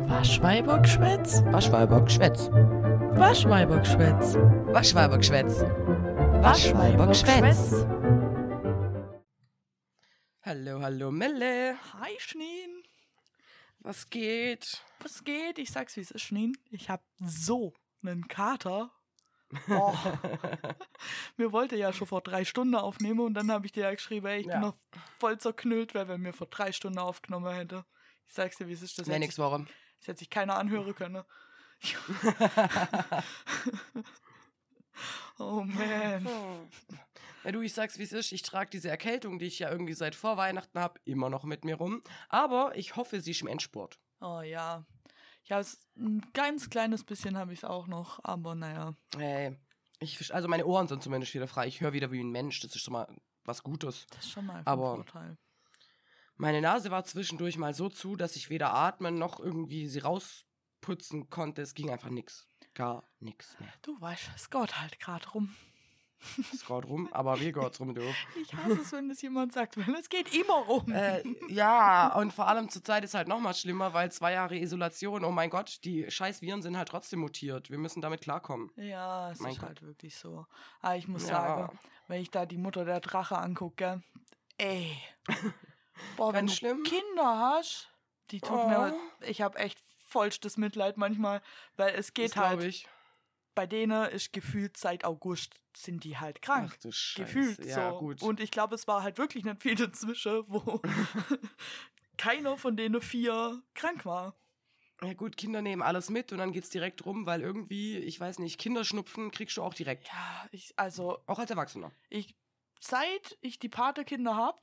Waschweibergschwätz? Waschweibergschwätz. Waschweibergschwätz. Waschweibergschwätz. Waschweibergschwätz. Hallo, hallo, Melle. Hi, Schneen. Was geht? Was geht? Ich sag's, wie es ist, Schneen. Ich hab so einen Kater. Boah. mir wollte ja schon vor drei Stunden aufnehmen und dann habe ich dir ja geschrieben, ey, ich Ja. bin noch voll zerknüllt, weil wenn mir vor drei Stunden aufgenommen hätte. Ich sag's dir, wie es ist. Das Nee, nix, sich, warum? Das hätte sich keiner anhören können. oh man. Ja, du, ich sag's, wie es ist. Ich trage diese Erkältung, die ich ja irgendwie seit vor Weihnachten habe, immer noch mit mir rum. Aber ich hoffe, sie ist im Endspurt. Oh ja. Ich habe ein ganz kleines bisschen habe ich es auch noch, aber naja. Hey, ich, fisch- also meine Ohren sind zumindest wieder frei. Ich höre wieder wie ein Mensch. Das ist schon mal was Gutes. Das ist schon mal ein Aber- Vorteil. Meine Nase war zwischendurch mal so zu, dass ich weder atmen noch irgendwie sie rausputzen konnte. Es ging einfach nix. Gar nix mehr. Du weißt, es geht halt gerade rum. Es geht rum, aber wie geht's rum, du? Ich hasse es, wenn das jemand sagt, weil es geht immer rum. Äh, ja, und vor allem zur Zeit ist halt noch mal schlimmer, weil zwei Jahre Isolation, oh mein Gott, die scheiß Viren sind halt trotzdem mutiert. Wir müssen damit klarkommen. ja, es mein ist Gott. halt wirklich so. Aber ich muss Ja. sagen, wenn ich da die Mutter der Drache angucke, ey. Boah, wenn Ganz du schlimm. Kinder hast, die tut Oh. mir, ich habe echt vollstes Mitleid manchmal, weil es geht Das halt, ich. bei denen ist gefühlt seit August sind die halt krank. Ach du Scheiße. gefühlt ja, so. gut. Und ich glaube, es war halt wirklich nicht viel dazwischen, wo keiner von denen vier krank war. ja gut, Kinder nehmen alles mit und dann geht's direkt rum, weil irgendwie, ich weiß nicht, Kinderschnupfen kriegst du auch direkt. Ja, ich, also, Auch als Erwachsener. ich, seit ich die Patekinder habe,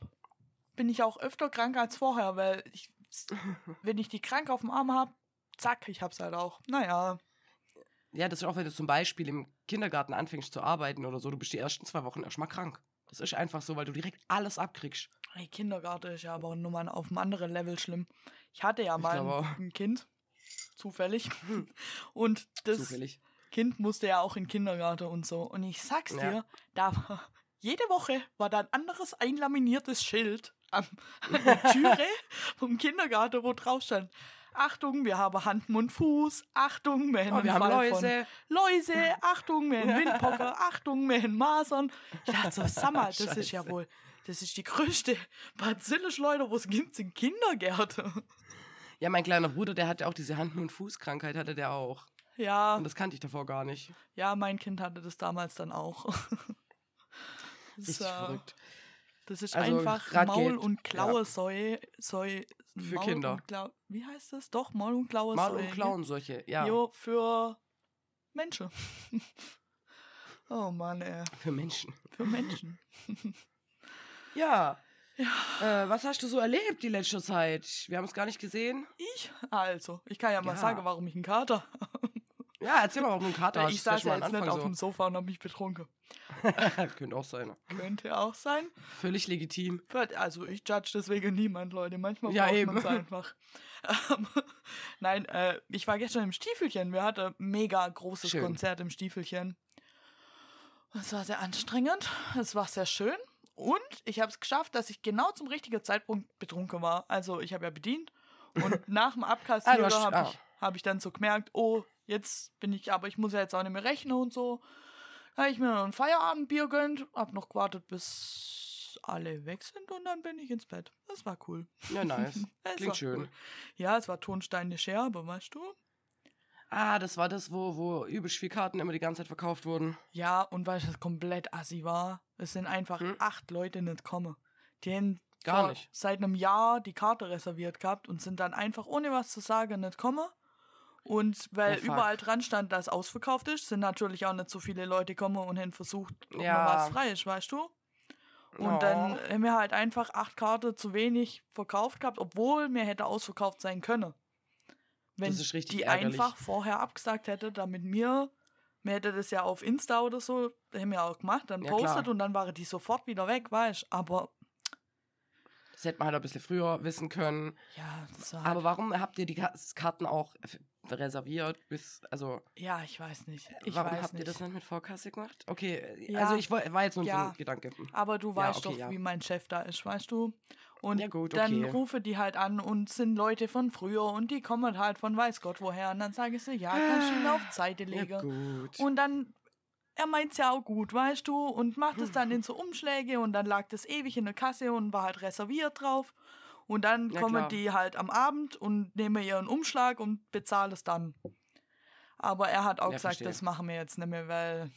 bin ich auch öfter krank als vorher, weil ich, wenn ich die krank auf dem Arm habe, zack, ich hab's halt auch. Naja, Ja, das ist auch, wenn du zum Beispiel im Kindergarten anfängst zu arbeiten oder so, du bist die ersten zwei Wochen erstmal krank. Das ist einfach so, weil du direkt alles abkriegst. hey, Kindergarten ist ja aber nochmal auf einem anderen Level schlimm. Ich hatte ja mal glaube ein, Kind, zufällig, und das Zufällig. Kind musste ja auch in den Kindergarten und so. Und ich sag's Ja. dir, da war, jede Woche war da ein anderes einlaminiertes Schild am, an der Türe vom Kindergarten, wo drauf stand. Achtung, wir haben Hand, Mund, Fuß. Achtung, wir haben, Oh, wir haben Läuse. Von Läuse. Achtung, wir haben Windpocker. Achtung, wir haben Masern. Ich dachte so, sag mal, das ist ja wohl, das ist die größte Bazillenschleuder, wo es gibt in Kindergärten. Ja, mein kleiner Bruder, der hatte auch diese Hand- und Fußkrankheit, hatte der auch. Ja, Und das kannte ich davor gar nicht. ja, mein Kind hatte das damals dann auch. Richtig äh, verrückt. Das ist Also, einfach grad Maul- und Klauesäue. Säu, Für Maul Kinder. Und Klau Wie heißt das? Doch, Maul- und Klauesäue. Mal und klauen solche, ja. Jo, für Menschen. oh Mann, ey. Für Menschen. Für Menschen. Ja. Äh, was hast du so erlebt die letzte Zeit? Wir haben es gar nicht gesehen. Ich? Also, ich kann ja mal Ja. sagen, warum ich einen Kater Ja, erzähl mal, warum du einen Kater hast. Ich saß ja jetzt mal nicht auf dem Anfang Sofa und hab mich betrunken. Könnte auch sein. Könnte auch sein. Völlig legitim. Also ich judge deswegen niemand, Leute. Manchmal Ja, braucht eben. man's einfach. Nein, äh, ich war gestern im Stiefelchen. Wir hatten ein mega großes Schön. Konzert im Stiefelchen. Es war sehr anstrengend. Es war sehr schön. Und ich habe es geschafft, dass ich genau zum richtigen Zeitpunkt betrunken war. Also ich habe ja bedient. Und nach dem Ah, Abkassieren hast- habe ah. ich, hab ich dann so gemerkt, oh, jetzt bin ich, aber ich muss ja jetzt auch nicht mehr rechnen und so. Da habe ich mir noch ein Feierabendbier gönnt, hab noch gewartet, bis alle weg sind und dann bin ich ins Bett. Das war cool. Ja, nice. Es Klingt schön. Cool. Ja, es war Tonsteine Scherbe, weißt du? Ah, das war das, wo, wo übelst viel Karten immer die ganze Zeit verkauft wurden. Ja, und du, was komplett assi war? Es sind einfach Hm? acht Leute nicht gekommen. Die haben Gar nicht. seit einem Jahr die Karte reserviert gehabt und sind dann einfach ohne was zu sagen nicht gekommen. Und weil Oh, überall dran stand, dass ausverkauft ist, sind natürlich auch nicht so viele Leute gekommen und haben versucht, ob Ja. noch was frei ist, weißt du? Und Oh. dann haben wir halt einfach acht Karten zu wenig verkauft gehabt, obwohl mir hätte ausverkauft sein können. Wenn Das ist richtig die ärgerlich. einfach vorher abgesagt hätte, damit mir, mir hätte das ja auf Insta oder so, haben wir auch gemacht, dann Ja, postet klar. und dann waren die sofort wieder weg, weißt Aber Das hätte man halt ein bisschen früher wissen können. ja, das war. Aber warum habt ihr die Ka- Karten auch reserviert bis, also, ja, ich weiß nicht. Ich warum weiß habt nicht. ihr das nicht mit Vorkasse gemacht? Okay, Ja. also ich war jetzt nur so Ja. ein Gedanke. Aber du Ja, weißt okay, doch, wie mein Chef da ist, weißt du? Und Ja, gut, dann okay. rufe die halt an und sind Leute von früher und die kommen halt von weiß Gott woher. Und dann sage ich so, ja, kannst du ihn auf die Seite legen. gut. und dann, er meint's ja auch gut, weißt du, und macht es dann in so Umschläge und dann lag das ewig in der Kasse und war halt reserviert drauf. Und dann Ja, kommen klar. die halt am Abend und nehmen ihren Umschlag und bezahlen es dann. Aber er hat auch Ja, gesagt, verstehe. das machen wir jetzt nicht mehr, weil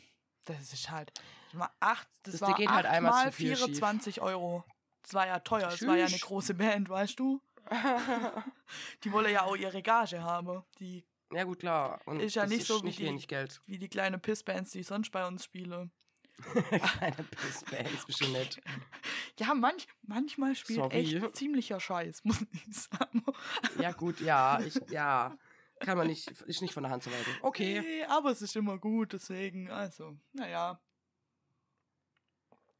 das ist halt das war acht, das, Das war geht halt einmal mal viel schief. 24 Euro. Das war ja teuer, es war ja eine große Band, weißt du? Die wollen ja auch ihre Gage haben, die ja, gut, klar. Und Ist ja das nicht so wie die- wenig Geld. wie die kleine Pissbands, die ich sonst bei uns spiele. Keine Pissband, ist bestimmt nett. Ja, manch, manchmal spielt Sorry. echt ziemlicher Scheiß, muss ich sagen. Ja, gut, ja, ich, ja. Kann man nicht, ist nicht von der Hand zu weisen. Okay. Nee, aber es ist immer gut, deswegen, also, naja,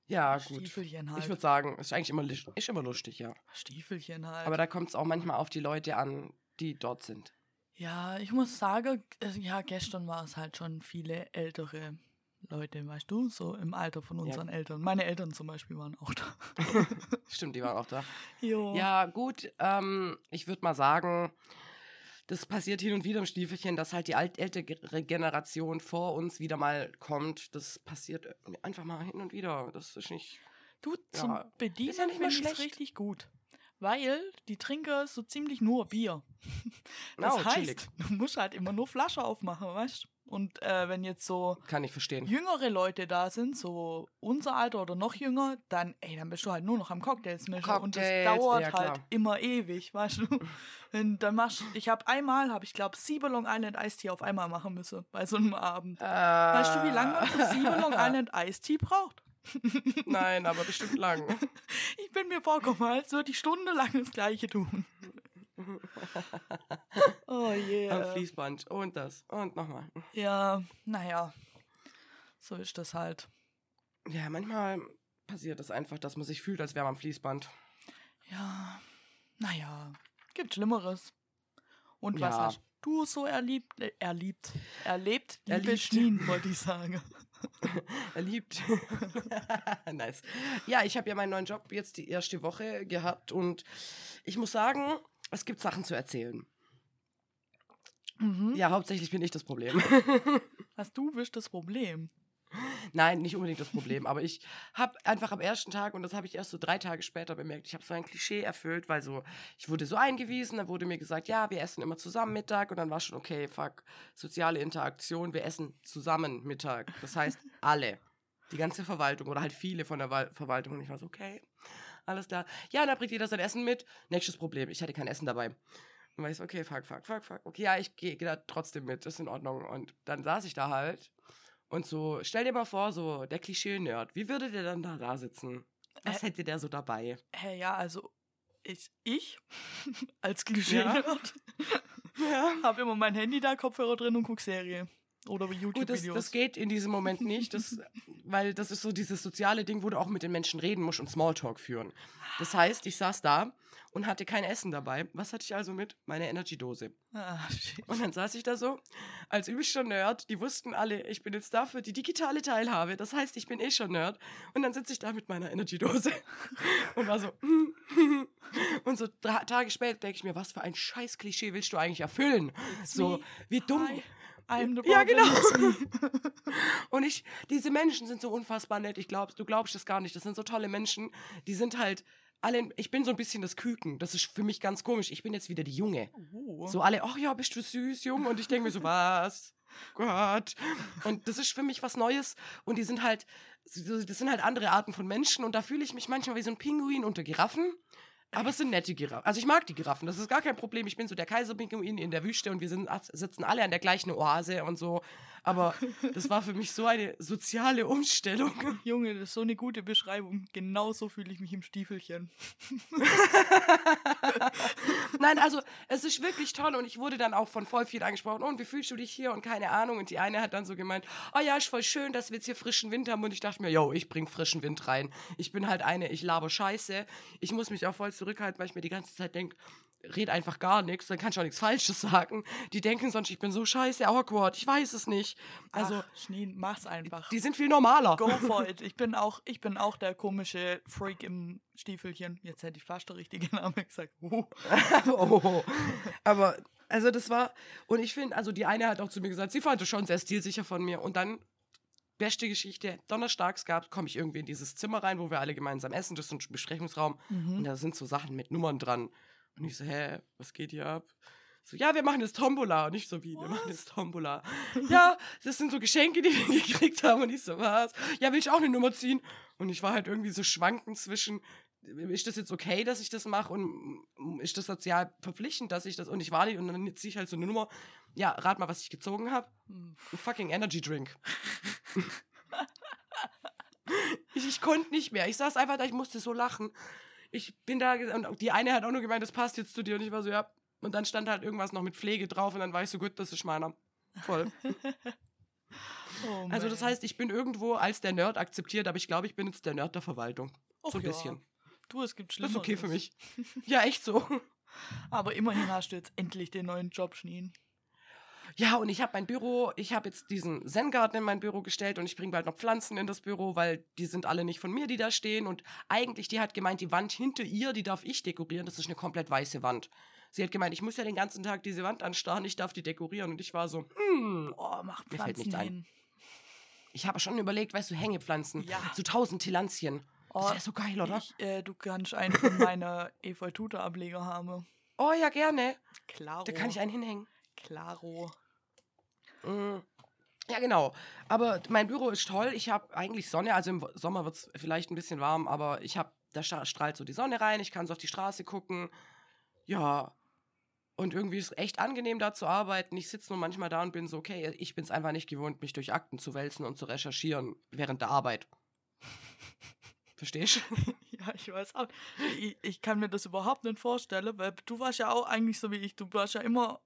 Ja, gut. Stiefelchen halt. Ich würde sagen, ist eigentlich immer, ist immer lustig, ja. Stiefelchen halt. Aber da kommt es auch manchmal auf die Leute an, die dort sind. ja, ich muss sagen, äh, ja, gestern war es halt schon viele ältere Leute, weißt du, so im Alter von unseren Eltern. Meine Eltern zum Beispiel waren auch da. Stimmt, die waren auch da. jo. Ja, gut, ähm, ich würde mal sagen, das passiert hin und wieder im Stiefelchen, dass halt die ältere Generation vor uns wieder mal kommt. Das passiert einfach mal hin und wieder. Das ist nicht. Du, zum Ja, Bedienen ist ja nicht ich's schlecht. richtig gut. Weil die trinken so ziemlich nur Bier. Das Oh, heißt, chillig. du musst halt immer nur Flasche aufmachen, weißt du? Und äh, wenn jetzt so Kann ich verstehen. jüngere Leute da sind, so unser Alter oder noch jünger, dann, ey, dann bist du halt nur noch am Cocktails mischen. Und das Cocktails, dauert ja, halt immer ewig, weißt du? Und dann machst ich habe einmal, habe ich glaube, sieben Long Island Ice Tea auf einmal machen müssen bei so einem Abend. Weißt du, wie lange man für sieben Long Island Ice Tea braucht? Nein, aber bestimmt lang. Ich bin mir vorgekommen, als würde ich stundenlang das Gleiche tun. Oh Am yeah. Fließband. Und das. Und nochmal. Ja, naja. So ist das halt. Ja, manchmal passiert es einfach, dass man sich fühlt, als wäre man am Fließband. Ja, naja. Gibt Schlimmeres. Und was Ja. hast du so erlebt? Äh, erlebt. Erlebt, liebe Erlebt. Schnien, wollte ich sagen. Er liebt. nice. Ja, ich habe ja meinen neuen Job jetzt die erste Woche gehabt und ich muss sagen, es gibt Sachen zu erzählen. Mhm. Ja, hauptsächlich bin ich das Problem. Hast du bist das Problem? Nein, nicht unbedingt das Problem, aber ich habe einfach am ersten Tag, und das habe ich erst so drei Tage später bemerkt, ich habe so ein Klischee erfüllt, weil so, ich wurde so eingewiesen, dann wurde mir gesagt, ja, wir essen immer zusammen Mittag und dann war schon, okay, fuck, soziale Interaktion, wir essen zusammen Mittag. Das heißt, alle, die ganze Verwaltung oder halt viele von der Wal Verwaltung und ich war so, okay, alles klar. Ja, dann bringt jeder sein Essen mit. Nächstes Problem, ich hatte kein Essen dabei. Und war ich so, okay, fuck, fuck, fuck, fuck. Okay, ja, ich gehe geh da trotzdem mit, ist in Ordnung. Und dann saß ich da halt und so, stell dir mal vor, so der Klischee-Nerd, wie würde der dann da, da sitzen? Was Äh, hätte der so dabei? Hä, ja, also ich, ich als klischee Ja. Ja. habe immer mein Handy da, Kopfhörer drin und guck Serie. Oder Gut, das, YouTube-Videos. das geht in diesem Moment nicht, das, weil das ist so dieses soziale Ding, wo du auch mit den Menschen reden musst und Smalltalk führen. Das heißt, ich saß da und hatte kein Essen dabei. Was hatte ich also mit? Meine Energy-Dose. ah. Und dann saß ich da so, als übelscher Nerd. Die wussten alle, ich bin jetzt da für die digitale Teilhabe. Das heißt, ich bin eh schon Nerd. Und dann sitze ich da mit meiner Energy-Dose und war so. Und so drei Tage später denke ich mir, was für ein scheiß Klischee willst du eigentlich erfüllen? So, me. wie dumm. Hi, I'm the Ja, genau. Und ich, diese Menschen sind so unfassbar nett. Ich glaub, du glaubst das gar nicht. Das sind so tolle Menschen. Die sind halt alle, ich bin so ein bisschen das Küken. Das ist für mich ganz komisch. Ich bin jetzt wieder die Junge. Oh. So alle, ach ja, bist du süß, Junge? Und ich denke mir so, was? Gott. Und das ist für mich was Neues. Und die sind halt, das sind halt andere Arten von Menschen. Und da fühle ich mich manchmal wie so ein Pinguin unter Giraffen. Aber es sind nette Giraffen. Also ich mag die Giraffen, das ist gar kein Problem. Ich bin so der Kaiserpinguin in der Wüste und wir sind, sitzen alle an der gleichen Oase und so. Aber das war für mich so eine soziale Umstellung. Junge, das ist so eine gute Beschreibung. Genauso fühle ich mich im Stiefelchen. Nein, also es ist wirklich toll und ich wurde dann auch von voll vielen angesprochen. Und wie fühlst du dich hier? Und keine Ahnung. Und die eine hat dann so gemeint, oh ja, ist voll schön, dass wir jetzt hier frischen Wind haben. Und ich dachte mir, yo, ich bring frischen Wind rein. Ich bin halt eine, ich laber Scheiße. Ich muss mich auch voll zurückhalten, weil ich mir die ganze Zeit denke, red einfach gar nichts, dann kann ich auch nichts Falsches sagen. Die denken sonst, ich bin so scheiße awkward, ich weiß es nicht. Also, Ach, Schneen, mach's einfach. die sind viel normaler. Go for it. Ich bin auch, ich bin auch der komische Freak im Stiefelchen. Jetzt hätte ich fast der richtige Name gesagt. Oh. Aber, also das war, und ich finde, also die eine hat auch zu mir gesagt, sie fand es schon sehr stilsicher von mir. Und dann, beste Geschichte, donnerstags gab, komme ich irgendwie in dieses Zimmer rein, wo wir alle gemeinsam essen, das ist ein Besprechungsraum. Und Mhm. da sind so Sachen mit Nummern dran. Und ich so, hä, was geht hier ab? So, ja, wir machen jetzt Tombola. Und ich so, wie, wir machen jetzt Tombola. ja, das sind so Geschenke, die wir gekriegt haben. Und ich so, was? Ja, will ich auch eine Nummer ziehen? Und ich war halt irgendwie so schwankend zwischen, ist das jetzt okay, dass ich das mache? Und ist das sozial verpflichtend, dass ich das? Und ich war nicht. Und dann ziehe ich halt so eine Nummer. Ja, rat mal, was ich gezogen habe. Hm. Ein fucking Energy Drink. ich, ich konnte nicht mehr. Ich saß einfach da, ich musste so lachen. Ich bin da, und die eine hat auch nur gemeint, das passt jetzt zu dir. Und ich war so, ja. Und dann stand halt irgendwas noch mit Pflege drauf und dann war ich so, gut, das ist meiner. Voll. Oh, Also das heißt, ich bin irgendwo als der Nerd akzeptiert, aber ich glaube, ich bin jetzt der Nerd der Verwaltung. Och so ein ja. bisschen. Du, es gibt Das Schlimmeres. ist okay für mich. Ja, echt so. Aber immerhin hast du jetzt endlich den neuen Job, Schneen. Ja, und ich habe mein Büro, ich habe jetzt diesen Zen-Garten in mein Büro gestellt und ich bringe bald noch Pflanzen in das Büro, weil die sind alle nicht von mir, die da stehen. Und eigentlich, die hat gemeint, die Wand hinter ihr, die darf ich dekorieren. Das ist eine komplett weiße Wand. Sie hat gemeint, ich muss ja den ganzen Tag diese Wand anstarren, ich darf die dekorieren. Und ich war so, hm. Boah, mach Mir fällt Pflanzen nichts ein. Ich habe schon überlegt, weißt du, Hängepflanzen. Ja. So tausend Tillandschen. Das Oh, wäre so geil, oder? Ich, äh, du kannst einen von meiner Efeu Tutor Ableger haben. Oh ja, gerne. Klaro. Da kann ich einen hinhängen. Klaro. Mm. Ja, genau. Aber mein Büro ist toll. Ich habe eigentlich Sonne. Also im Sommer wird es vielleicht ein bisschen warm, aber ich habe, da stra- strahlt so die Sonne rein. Ich kann so auf die Straße gucken. Ja. Und irgendwie ist es echt angenehm, da zu arbeiten. Ich sitze nur manchmal da und bin so, okay, ich bin es einfach nicht gewohnt, mich durch Akten zu wälzen und zu recherchieren während der Arbeit. Verstehst du? Ja, ich weiß auch. Ich, ich kann mir das überhaupt nicht vorstellen, weil du warst ja auch eigentlich so wie ich. Du warst ja immer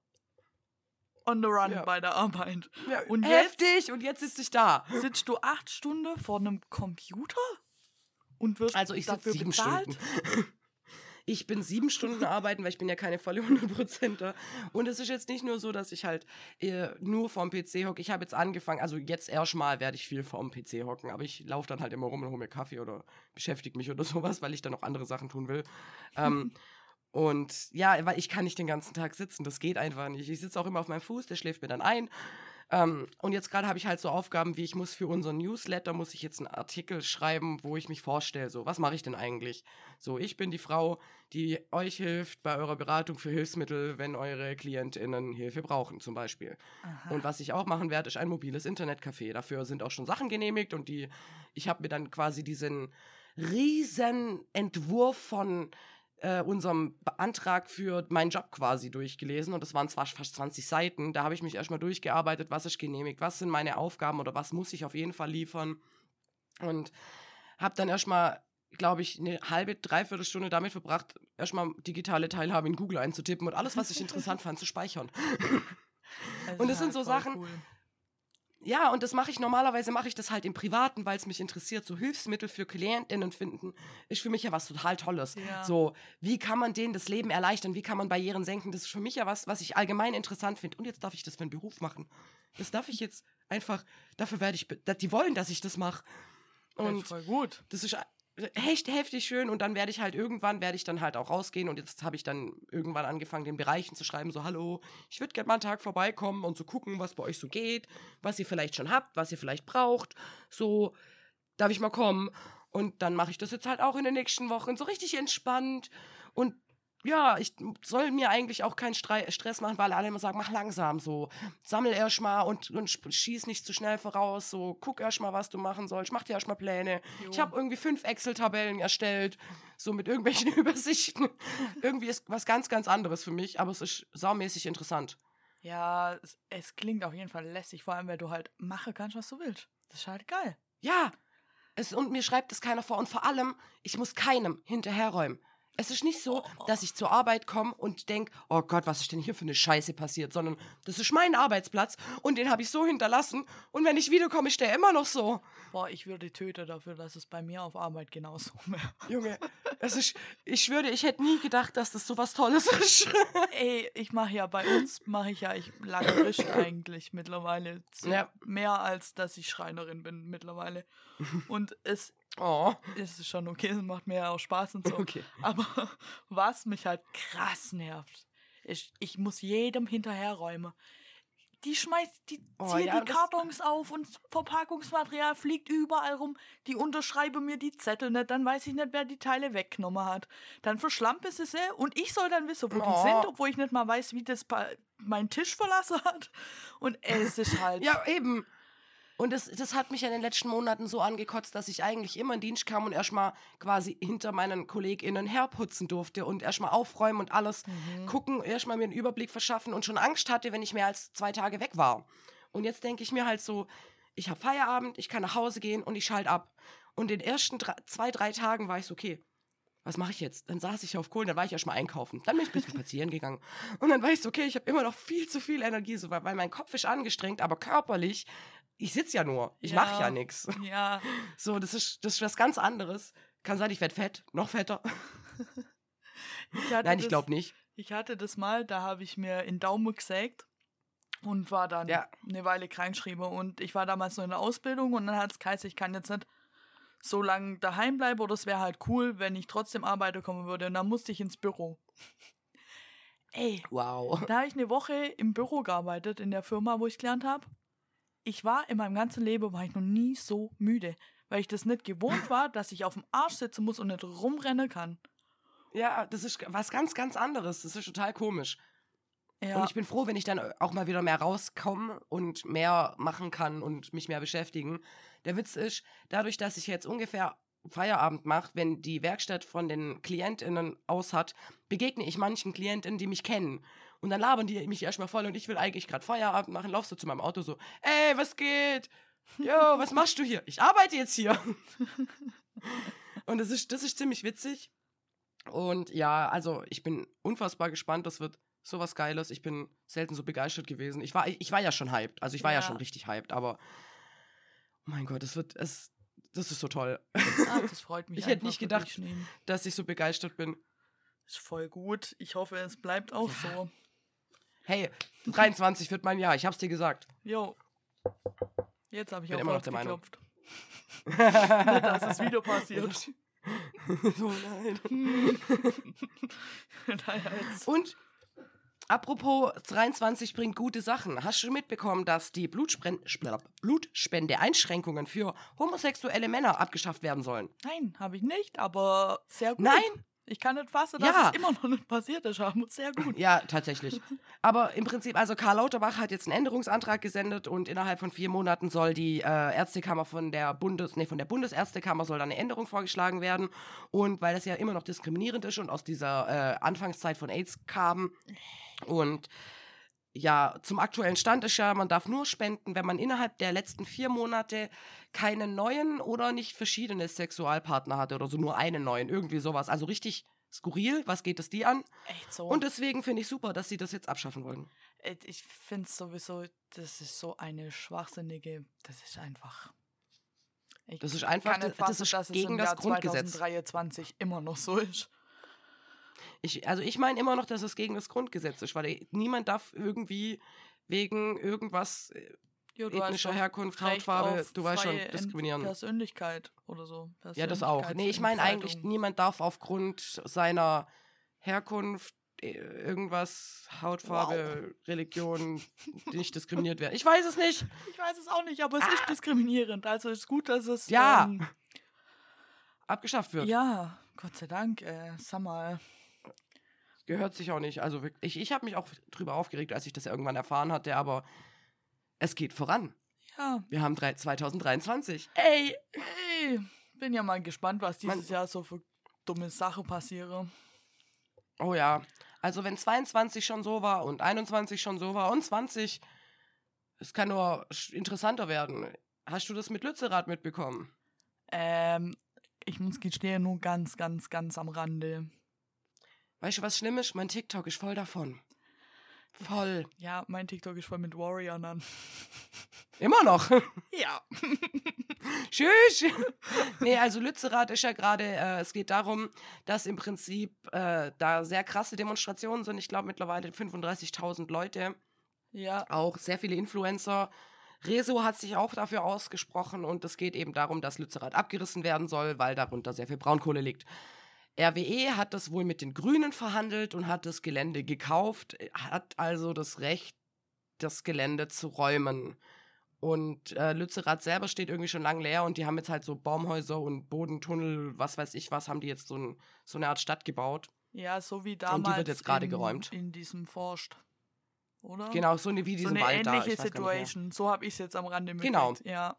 on the run Ja. bei der Arbeit. Ja, Und jetzt? heftig. Und jetzt sitze ich da. Sitzt du acht Stunden vor einem Computer und wirst Also ich sitze dafür sieben bezahlt? Stunden. Ich bin sieben Stunden arbeiten, weil ich bin ja keine volle 100%er. Und es ist jetzt nicht nur so, dass ich halt äh, nur vorm PC hocke. Ich habe jetzt angefangen, also jetzt erstmal werde ich viel vorm PC hocken, aber ich laufe dann halt immer rum und hole mir Kaffee oder beschäftige mich oder sowas, weil ich dann noch andere Sachen tun will. ähm, und ja, weil ich kann nicht den ganzen Tag sitzen, das geht einfach nicht. Ich sitze auch immer auf meinem Fuß, der schläft mir dann ein. Ähm, und jetzt gerade habe ich halt so Aufgaben, wie ich muss für unseren Newsletter, muss ich jetzt einen Artikel schreiben, wo ich mich vorstelle, so, was mache ich denn eigentlich? So, ich bin die Frau, die euch hilft bei eurer Beratung für Hilfsmittel, wenn eure KlientInnen Hilfe brauchen, zum Beispiel. Aha. Und was ich auch machen werde, ist ein mobiles Internetcafé. Dafür sind auch schon Sachen genehmigt und die, ich habe mir dann quasi diesen riesen Entwurf von äh, unserem Antrag für meinen Job quasi durchgelesen und das waren zwar fast 20 Seiten. Da habe ich mich erstmal durchgearbeitet, was ist genehmigt, was sind meine Aufgaben oder was muss ich auf jeden Fall liefern. Und habe dann erstmal, glaube ich, eine halbe, dreiviertel Stunde damit verbracht, erstmal digitale Teilhabe in Google einzutippen und alles, was ich interessant fand, zu speichern. Also und das ja, sind so Sachen, cool. Ja, und das mache ich normalerweise, mache ich das halt im Privaten, weil es mich interessiert. So Hilfsmittel für KlientInnen finden, ist für mich ja was total Tolles. Ja. So, wie kann man denen das Leben erleichtern? Wie kann man Barrieren senken? Das ist für mich ja was, was ich allgemein interessant finde. Und jetzt darf ich das für einen Beruf machen. Das darf ich jetzt einfach, dafür werde ich, die wollen, dass ich das mache. Ja, ist Und voll gut. das ist echt heftig schön und dann werde ich halt irgendwann werde ich dann halt auch rausgehen und jetzt habe ich dann irgendwann angefangen den Bereichen zu schreiben so hallo ich würde gerne mal einen Tag vorbeikommen und zu gucken was bei euch so geht was ihr vielleicht schon habt was ihr vielleicht braucht. So darf ich mal kommen? Und dann mache ich das jetzt halt auch in den nächsten Wochen so richtig entspannt und ja, ich soll mir eigentlich auch keinen Strei Stress machen, weil alle immer sagen, mach langsam so. Sammel erst mal und, und schieß nicht zu schnell voraus. So, guck erst mal, was du machen sollst. Mach dir erst mal Pläne. Jo. Ich habe irgendwie fünf Excel-Tabellen erstellt, so mit irgendwelchen Übersichten. irgendwie ist was ganz, ganz anderes für mich, aber es ist saumäßig interessant. Ja, es, es klingt auf jeden Fall lässig, vor allem, weil du halt machen kannst, was du willst. Das ist halt geil. Ja, es, und mir schreibt es keiner vor. Und vor allem, ich muss keinem hinterherräumen. Es ist nicht so, dass ich zur Arbeit komme und denke, oh Gott, was ist denn hier für eine Scheiße passiert, sondern das ist mein Arbeitsplatz und den habe ich so hinterlassen und wenn ich wiederkomme, ist der immer noch so. Boah, ich würde töten dafür, dass es bei mir auf Arbeit genauso wäre. Junge, es ist, ich schwöre, ich hätte nie gedacht, dass das so was Tolles ist. Ey, ich mache ja bei uns, mache ich ja ich Lagerist eigentlich mittlerweile. So Ja. Mehr als dass ich Schreinerin bin mittlerweile. Und es Oh, ist schon okay, macht mir ja auch Spaß und so. okay. Aber was mich halt krass nervt, ist, ich muss jedem hinterherräumen. Die schmeißt, die Oh, zieht ja, die Kartons auf und Verpackungsmaterial fliegt überall rum. Die unterschreibe mir die Zettel nicht, dann weiß ich nicht, wer die Teile weggenommen hat. Dann verschlampe sie sie und ich soll dann wissen, wo Oh. die sind, obwohl ich nicht mal weiß, wie das meinen Tisch verlassen hat. Und es ist halt. Ja, eben. Und das, das hat mich ja in den letzten Monaten so angekotzt, dass ich eigentlich immer in Dienst kam und erstmal quasi hinter meinen KollegInnen herputzen durfte und erstmal aufräumen und alles Mhm. gucken, erstmal mir einen Überblick verschaffen und schon Angst hatte, wenn ich mehr als zwei Tage weg war. Und jetzt denke ich mir halt so, ich habe Feierabend, ich kann nach Hause gehen und ich schalte ab. Und in den ersten drei, zwei, drei Tagen war ich so, okay, was mache ich jetzt? Dann saß ich auf Kohlen, dann war ich erstmal einkaufen. Dann bin ich ein bisschen spazieren gegangen. Und dann war ich so, okay, ich habe immer noch viel zu viel Energie, so, weil, weil mein Kopf ist angestrengt, aber körperlich, ich sitze ja nur. Ich mache ja Ja. nichts. ja, So, das ist, das ist was ganz anderes. Kann sein, ich werde fett, noch fetter. ich Nein, ich glaube nicht. Ich hatte das mal, da habe ich mir in Daumen gesägt und war dann Ja. eine Weile kleinschreiber. Und ich war damals noch in der Ausbildung und dann hat es geheißen, ich kann jetzt nicht so lange daheim bleiben oder es wäre halt cool, wenn ich trotzdem arbeiten kommen würde. Und dann musste ich ins Büro. Ey, Wow. da habe ich eine Woche im Büro gearbeitet, in der Firma, wo ich gelernt habe. Ich war in meinem ganzen Leben, war ich noch nie so müde, weil ich das nicht gewohnt war, dass ich auf dem Arsch sitzen muss und nicht rumrennen kann. Ja, das ist was ganz, ganz anderes. Das ist total komisch. Ja, Und ich bin froh, wenn ich dann auch mal wieder mehr rauskomme und mehr machen kann und mich mehr beschäftigen. Der Witz ist, dadurch, dass ich jetzt ungefähr Feierabend mache, wenn die Werkstatt von den KlientInnen aus hat, begegne ich manchen KlientInnen, die mich kennen. Und dann labern die mich erstmal voll und ich will eigentlich gerade Feierabend machen, laufst du zu meinem Auto so, ey, was geht? Jo, was machst du hier? Ich arbeite jetzt hier. und das ist, das ist ziemlich witzig. Und ja, also ich bin unfassbar gespannt. Das wird sowas Geiles. Ich bin selten so begeistert gewesen. Ich war, ich war ja schon hyped. Also ich war ja, Ja. schon richtig hyped, aber oh mein Gott, das wird, es, das ist so toll, ah, das freut mich. Ich hätte nicht gedacht- dass ich so begeistert bin. Ist voll gut. Ich hoffe, es bleibt auch so. Hey, 23 wird mein Jahr. Ich hab's dir gesagt. Jo. Jetzt habe ich Bin auf immer noch der Meinung. dass es wieder passiert. so, nein. Naja, jetzt. Und apropos 23 bringt gute Sachen. Hast du mitbekommen, dass die Blutspren Sp- Blutspende-Einschränkungen für homosexuelle Männer abgeschafft werden sollen? Nein, habe ich nicht, aber sehr gut. Nein? Ich kann nicht fassen, dass Ja. es immer noch nicht passiert ist, aber sehr gut. Ja, tatsächlich. Aber im Prinzip, also Karl Lauterbach hat jetzt einen Änderungsantrag gesendet und innerhalb von vier Monaten soll die äh, Ärztekammer von der Bundes, nee, von der Bundesärztekammer soll dann eine Änderung vorgeschlagen werden. Und weil das ja immer noch diskriminierend ist und aus dieser äh, Anfangszeit von AIDS kam und ja, zum aktuellen Stand ist ja, man darf nur spenden, wenn man innerhalb der letzten vier Monate keinen neuen oder nicht verschiedene Sexualpartner hatte oder so nur einen neuen, irgendwie sowas. Also richtig skurril, was geht es die an? Echt so. Und deswegen finde ich super, dass sie das jetzt abschaffen wollen. Äh, ich finde es sowieso, das ist so eine schwachsinnige, das ist einfach. Ich Das ist einfach, kann das fassen, ist dass es gegen im das Jahr Grundgesetz. 2023 immer noch so ist. Ich, also ich meine immer noch, dass es gegen das Grundgesetz ist, weil niemand darf irgendwie wegen irgendwas äh, hast ethnischer Herkunft, Hautfarbe, du weißt schon, diskriminieren. Persönlichkeit oder so. Ja, das auch. Nee, ich meine eigentlich, niemand darf aufgrund seiner Herkunft äh, irgendwas, Hautfarbe, Religion nicht diskriminiert werden. Ich weiß es nicht. Ich weiß es auch nicht, aber es ist diskriminierend. Also ist gut, dass es. Ah. Ja, Ähm, Abgeschafft wird. ja, Gott sei Dank. Äh, sag mal. Gehört sich auch nicht. Also wirklich, ich, ich habe mich auch drüber aufgeregt, als ich das irgendwann erfahren hatte, aber es geht voran. Ja, Wir haben drei, 2023. ey, ey. Bin ja mal gespannt, was dieses Man- Jahr so für dumme Sachen passieren. Oh ja. Also wenn 22 schon so war und 21 schon so war und 20, es kann nur interessanter werden. Hast du das mit Lützerath mitbekommen? Ähm, ich muss gestehen, nur ganz, ganz, ganz am Rande. Weißt du, was schlimm ist? Mein TikTok ist voll davon. Voll. Ja, mein TikTok ist voll mit Warrior an. Immer noch. Ja. Tschüss. nee, also Lützerath ist ja gerade, äh, es geht darum, dass im Prinzip äh, da sehr krasse Demonstrationen sind. Ich glaube mittlerweile 35.000 Leute, Ja. auch sehr viele Influencer. Rezo hat sich auch dafür ausgesprochen und es geht eben darum, dass Lützerath abgerissen werden soll, weil darunter sehr viel Braunkohle liegt. RWE hat das wohl mit den Grünen verhandelt und hat das Gelände gekauft, hat also das Recht, das Gelände zu räumen. Und äh, Lützerath selber steht irgendwie schon lang leer und die haben jetzt halt so Baumhäuser und Bodentunnel, was weiß ich was, haben die jetzt so, ein, so eine Art Stadt gebaut. Ja, so wie die damals. wird jetzt gerade geräumt. In diesem Forst. Oder? Genau, so eine wie So diesen eine Wald da. ähnliche mehr. Situation. So habe ich es jetzt am Rande Genau. mitgekriegt. Ja.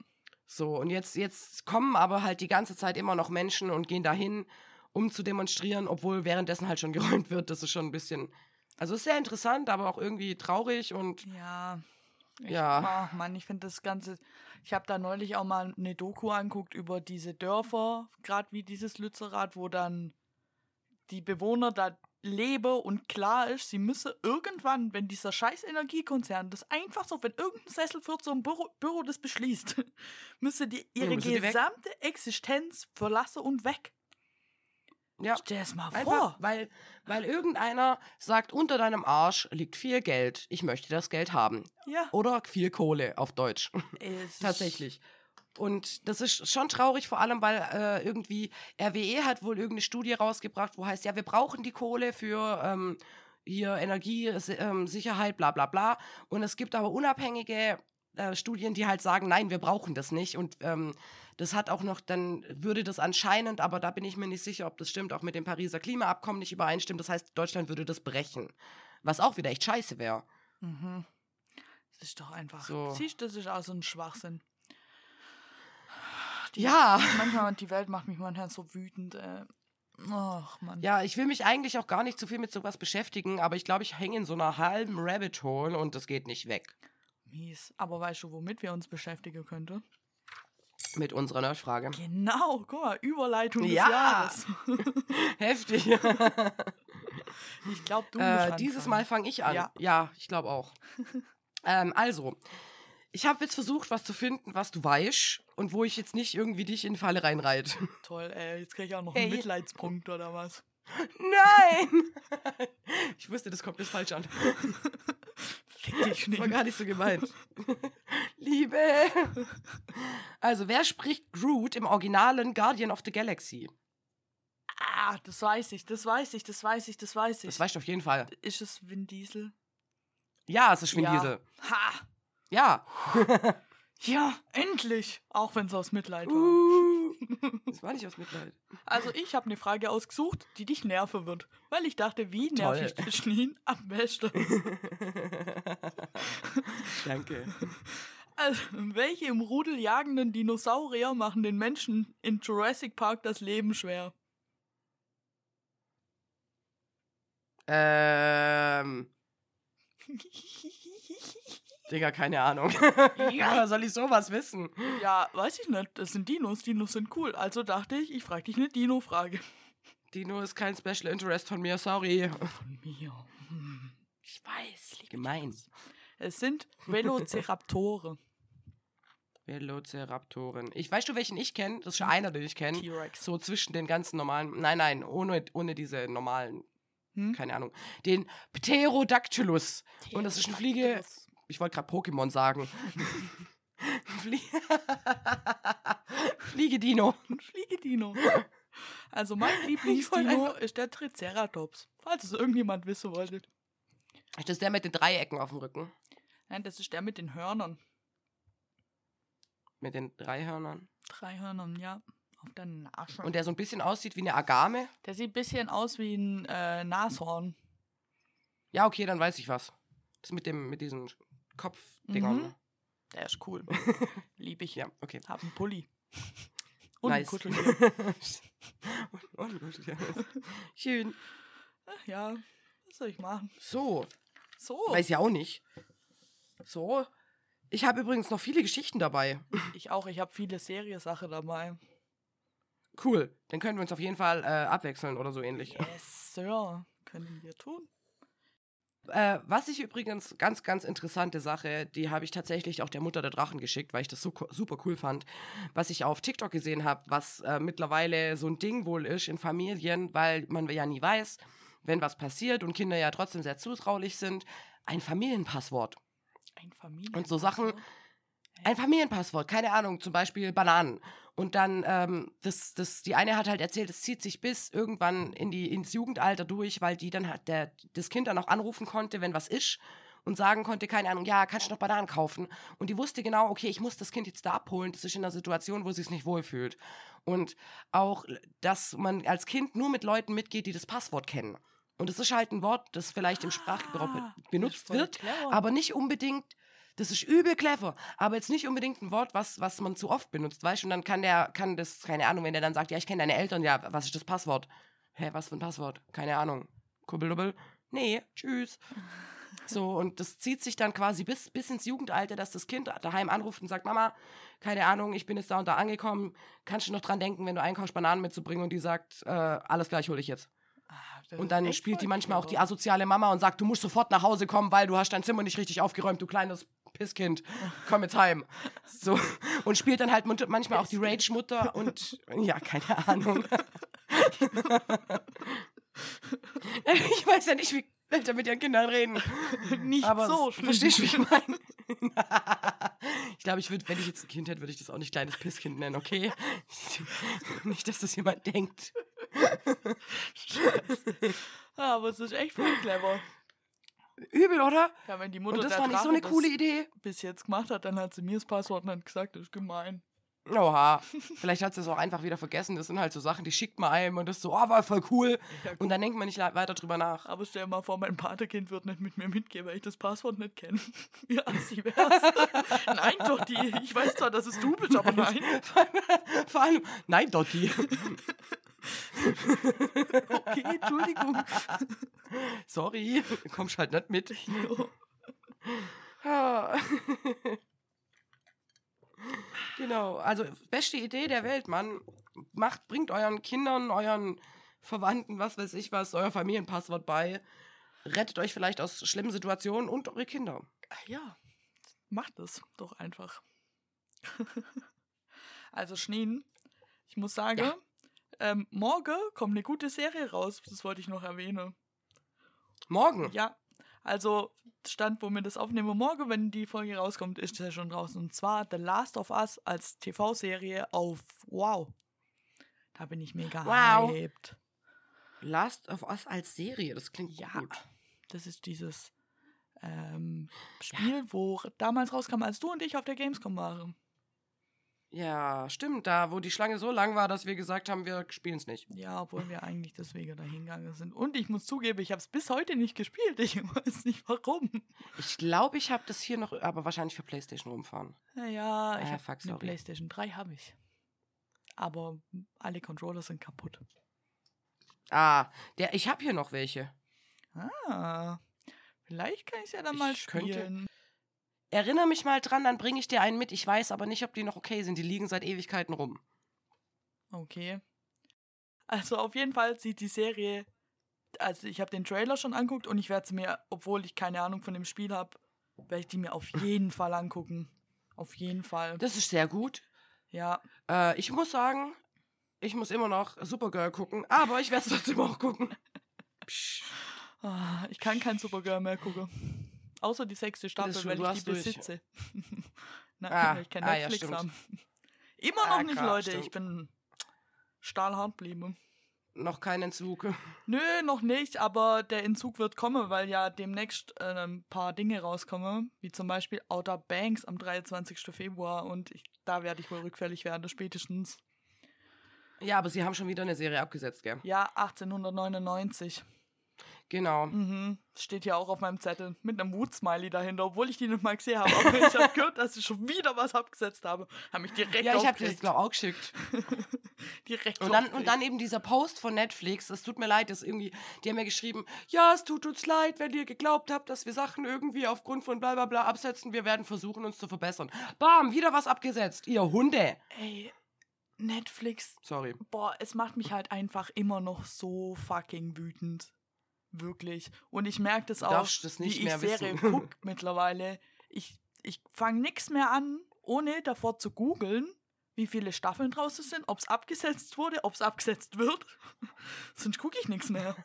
So, und jetzt, jetzt kommen aber halt die ganze Zeit immer noch Menschen und gehen dahin, um zu demonstrieren, obwohl währenddessen halt schon geräumt wird. Das ist schon ein bisschen. Also ist sehr interessant, aber auch irgendwie traurig und Ja. Ich, Ja. Ach Mann, ich finde das Ganze. Ich habe da neulich auch mal eine Doku anguckt über diese Dörfer, gerade wie dieses Lützerath, wo dann die Bewohner da leben und klar ist, sie müsse irgendwann, wenn dieser scheiß Energiekonzern das einfach so, wenn irgendein Sessel für so ein Büro, Büro das beschließt, müsse die ihre die weg. gesamte Existenz verlassen und weg. Ja. Stell es mal Einfach, vor. weil, weil irgendeiner sagt, unter deinem Arsch liegt viel Geld. Ich möchte das Geld haben. Ja. Oder viel Kohle auf Deutsch. es Tatsächlich. Und das ist schon traurig, vor allem, weil äh, irgendwie RWE hat wohl irgendeine Studie rausgebracht, wo heißt, ja, wir brauchen die Kohle für ähm, hier Energiesicherheit, ähm, bla bla bla. Und es gibt aber unabhängige äh, Studien, die halt sagen, nein, wir brauchen das nicht. Und ähm, das hat auch noch, dann würde das anscheinend, aber da bin ich mir nicht sicher, ob das stimmt, auch mit dem Pariser Klimaabkommen nicht übereinstimmt. Das heißt, Deutschland würde das brechen. Was auch wieder echt scheiße wäre. Mhm. Das ist doch einfach. So. Siehst du, das ist auch so ein Schwachsinn. Die, Ja. Manchmal, die Welt macht mich manchmal so wütend. Äh. Ach, Mann. Ja, ich will mich eigentlich auch gar nicht so viel mit sowas beschäftigen, aber ich glaube, ich hänge in so einer halben Rabbit Hole und das geht nicht weg. Mies. Aber weißt du, womit wir uns beschäftigen könnten? Mit unserer Nerdfrage. Genau, guck mal, Überleitung des Ja. Jahres. Heftig. Ich glaube, du äh, musst dieses. Mal fange ich an. Ja. Ja, ich glaube auch. ähm, also, ich habe jetzt versucht, was zu finden, was du weißt und wo ich jetzt nicht irgendwie dich in die Falle reinreite. Toll, ey, jetzt krieg ich auch noch Ey. einen Mitleidspunkt oder was? Nein! ich wusste, das kommt jetzt falsch an. Fick dich Das war nicht. gar nicht so gemeint. Liebe! Also, wer spricht Groot im originalen Guardian of the Galaxy? Ah, das weiß ich, das weiß ich, das weiß ich, das weiß ich. Das weißt du auf jeden Fall. Ist es Vin Diesel? Ja, es ist Vin Ja. Diesel. Ha! Ja. Ja, endlich! Auch wenn es aus Mitleid war. Uh, das war nicht aus Mitleid. Also ich habe eine Frage ausgesucht, die dich nerven wird. Weil ich dachte, wie Toll. nervig ist Schneen am besten? Danke. Also, welche im Rudel jagenden Dinosaurier machen den Menschen in Jurassic Park das Leben schwer? Ähm. Digga, keine Ahnung. Ja. Soll ich sowas wissen? ja, weiß ich nicht. Das sind Dinos. Dinos sind cool. Also dachte ich, ich frage dich eine Dino-Frage. Dino ist kein Special Interest von mir, sorry. Von mir. Hm. Ich weiß. lieb Gemein. Es sind Velociraptoren. Velociraptoren. Ich weißt du, welchen ich kenne? Das ist schon einer, den ich kenne. T-Rex. So zwischen den ganzen normalen. Nein, nein, ohne, ohne diese normalen. Hm? Keine Ahnung. Den Pterodactylus. Und das ist eine Fliege. Ich wollte gerade Pokémon sagen. Flie Fliegedino. Fliegedino. Also mein Lieblingsdino ist der Triceratops. Falls es irgendjemand wissen wollte. Ist das der mit den Dreiecken auf dem Rücken? Nein, das ist der mit den Hörnern. Mit den drei Hörnern. Drei Hörnern, ja. Auf der Nase. Und der so ein bisschen aussieht wie eine Agame? der sieht ein bisschen aus wie ein äh, Nashorn. Ja, okay, dann weiß ich was. Das mit dem, mit diesen Kopfdingern. Mhm. Der ist cool. Lieb ich. Ja, okay. Hab einen Pulli. Und ein nice. Kuscheltier. Und ein Kuscheltier. Schön. Ja, was soll ich machen? So, So, weiß ja auch nicht. So. Ich habe übrigens noch viele Geschichten dabei. ich auch. Ich habe viele Seriesachen dabei. Cool. Dann können wir uns auf jeden Fall äh, abwechseln oder so ähnlich. Yes, Sir. können wir tun? Äh, was ich übrigens ganz, ganz interessante Sache, die habe ich tatsächlich auch der Mutter der Drachen geschickt, weil ich das so, super cool fand, was ich auf TikTok gesehen habe, was äh, mittlerweile so ein Ding wohl ist in Familien, weil man ja nie weiß, wenn was passiert und Kinder ja trotzdem sehr zutraulich sind, ein Familienpasswort. Ein Familien. Und so Sachen- Ein Familienpasswort, keine Ahnung, zum Beispiel Bananen. Und dann, ähm, das, das, die eine hat halt erzählt, es zieht sich bis irgendwann in die, ins Jugendalter durch, weil die dann halt der, das Kind dann auch anrufen konnte, wenn was ist und sagen konnte, keine Ahnung, ja, kannst du noch Bananen kaufen? Und die wusste genau, okay, ich muss das Kind jetzt da abholen, das ist in einer Situation, wo sie es nicht wohlfühlt. Und auch, dass man als Kind nur mit Leuten mitgeht, die das Passwort kennen. Und es ist halt ein Wort, das vielleicht im Sprachgebrauch Ah, benutzt wird, clever. aber nicht unbedingt, das ist übel clever, aber jetzt nicht unbedingt ein Wort, was, was man zu oft benutzt, weißt du? Und dann kann der, kann das, keine Ahnung, wenn der dann sagt, ja, ich kenne deine Eltern, ja, was ist das Passwort? Hä, was für ein Passwort? Keine Ahnung. Kubbeldubbel? Nee, tschüss. So, und das zieht sich dann quasi bis, bis ins Jugendalter, dass das Kind daheim anruft und sagt, Mama, keine Ahnung, ich bin jetzt da und da angekommen, kannst du noch dran denken, wenn du einkaufst, Bananen mitzubringen? Und die sagt, äh, alles gleich hole ich jetzt. Ah, Und dann spielt die manchmal auch die asoziale Mama und sagt, du musst sofort nach Hause kommen, weil du hast dein Zimmer nicht richtig aufgeräumt, du kleines Pisskind. Komm jetzt heim. So. Und spielt dann halt manchmal auch die Rage-Mutter und ja, keine Ahnung. ich weiß ja nicht, wie Eltern mit ihren Kindern reden. Nicht Aber so schlimm. verstehst du, wie ich meine? ich glaube, ich würde, wenn ich jetzt ein Kind hätte, würde ich das auch nicht kleines Pisskind nennen, okay? nicht, dass das jemand denkt. Ah, aber es ist echt voll clever. Übel, oder? Ja, wenn die Mutter Und das war nicht so eine coole Idee. bis jetzt gemacht hat, dann hat sie mir das Passwort nicht gesagt, das ist gemein. Oha. Vielleicht hat sie es auch einfach wieder vergessen. Das sind halt so Sachen, die schickt man einem und das ist so, oh, war voll cool. Ja, Und dann denkt man nicht weiter drüber nach. Aber stell dir mal vor, mein Patekind wird nicht mit mir mitgehen, weil ich das Passwort nicht kenne. Ja, sie wär's. nein, die. Ich weiß zwar, dass es du bist, aber nein. Vor allem, nein, Dotti. Okay, Entschuldigung. Sorry, kommst halt nicht mit. Genau, also beste Idee der Welt, Mann. Macht, bringt euren Kindern, euren Verwandten, was weiß ich was, euer Familienpasswort bei. Rettet euch vielleicht aus schlimmen Situationen und eure Kinder. Ja, macht es doch einfach. also, Schneen, ich muss sagen, Ja. Ähm, morgen kommt eine gute Serie raus. Das wollte ich noch erwähnen. Morgen. Ja, also Stand, wo wir das aufnehmen, morgen, wenn die Folge rauskommt, ist ja schon draußen. Und zwar The Last of Us als TV-Serie auf Wow. Da bin ich mega Wow. hyped. Last of Us als Serie, das klingt Ja, gut. das ist dieses ähm, Spiel, wo damals rauskam, als du und ich auf der Gamescom waren. Ja, stimmt, da wo die Schlange so lang war, dass wir gesagt haben, wir spielen es nicht. Ja, obwohl wir eigentlich deswegen dahin gegangen sind. Und ich muss zugeben, ich habe es bis heute nicht gespielt. Ich weiß nicht warum. Ich glaube, ich habe das hier noch, aber wahrscheinlich für PlayStation rumfahren. Naja, ich Ah, habe eine. PlayStation 3 habe ich. Aber alle Controller sind kaputt. Ah, der, ich habe hier noch welche. Ah, vielleicht kann ich es ja dann mal Ich könnte- spielen. Erinnere mich mal dran, dann bringe ich dir einen mit. Ich weiß aber nicht, ob die noch okay sind. Die liegen seit Ewigkeiten rum. Okay. Also auf jeden Fall sieht die Serie, also ich habe den Trailer schon anguckt und ich werde sie mir, obwohl ich keine Ahnung von dem Spiel habe, werde ich die mir auf jeden Fall angucken. Auf jeden Fall. Das ist sehr gut. Ja, Äh, ich muss sagen, ich muss immer noch Supergirl gucken, aber ich werde es trotzdem auch gucken. Psch. Ah, ich kann kein Supergirl mehr gucken. Außer die sechste Staffel, schon, weil du ich die besitze. Nein, Ah, weil ich kein ah, ja, Netflix. Immer noch Ah, nicht, krass, Leute. stimmt. Ich bin stahlhart geblieben. Noch kein Entzug. Nö, noch nicht, aber der Entzug wird kommen, weil ja demnächst äh, ein paar Dinge rauskommen, wie zum Beispiel Outer Banks am 23. Februar und ich, da werde ich wohl rückfällig werden, spätestens. Ja, aber sie haben schon wieder eine Serie abgesetzt, gell? Ja, 1899. Genau. Mhm. Steht ja auch auf meinem Zettel mit einem Wut-Smiley dahinter, obwohl ich die nicht mal gesehen habe. Aber ich habe gehört, dass sie schon wieder was abgesetzt habe. Haben mich direkt Ja, ich habe dir das, glaube ich, auch geschickt. direkt Und dann, aufgeregt. und dann eben dieser Post von Netflix, es tut mir leid, dass irgendwie, die haben ja geschrieben, ja, es tut uns leid, wenn ihr geglaubt habt, dass wir Sachen irgendwie aufgrund von bla bla bla absetzen, wir werden versuchen, uns zu verbessern. Bam, wieder was abgesetzt, ihr Hunde. Ey, Netflix Sorry. boah, es macht mich halt einfach immer noch so fucking wütend. Wirklich. Und ich merke das auch, das nicht wie ich mehr Serie wissen. gucke mittlerweile. Ich, ich fange nichts mehr an, ohne davor zu googeln, wie viele Staffeln draußen sind, ob es abgesetzt wurde, ob es abgesetzt wird. Sonst gucke ich nichts mehr.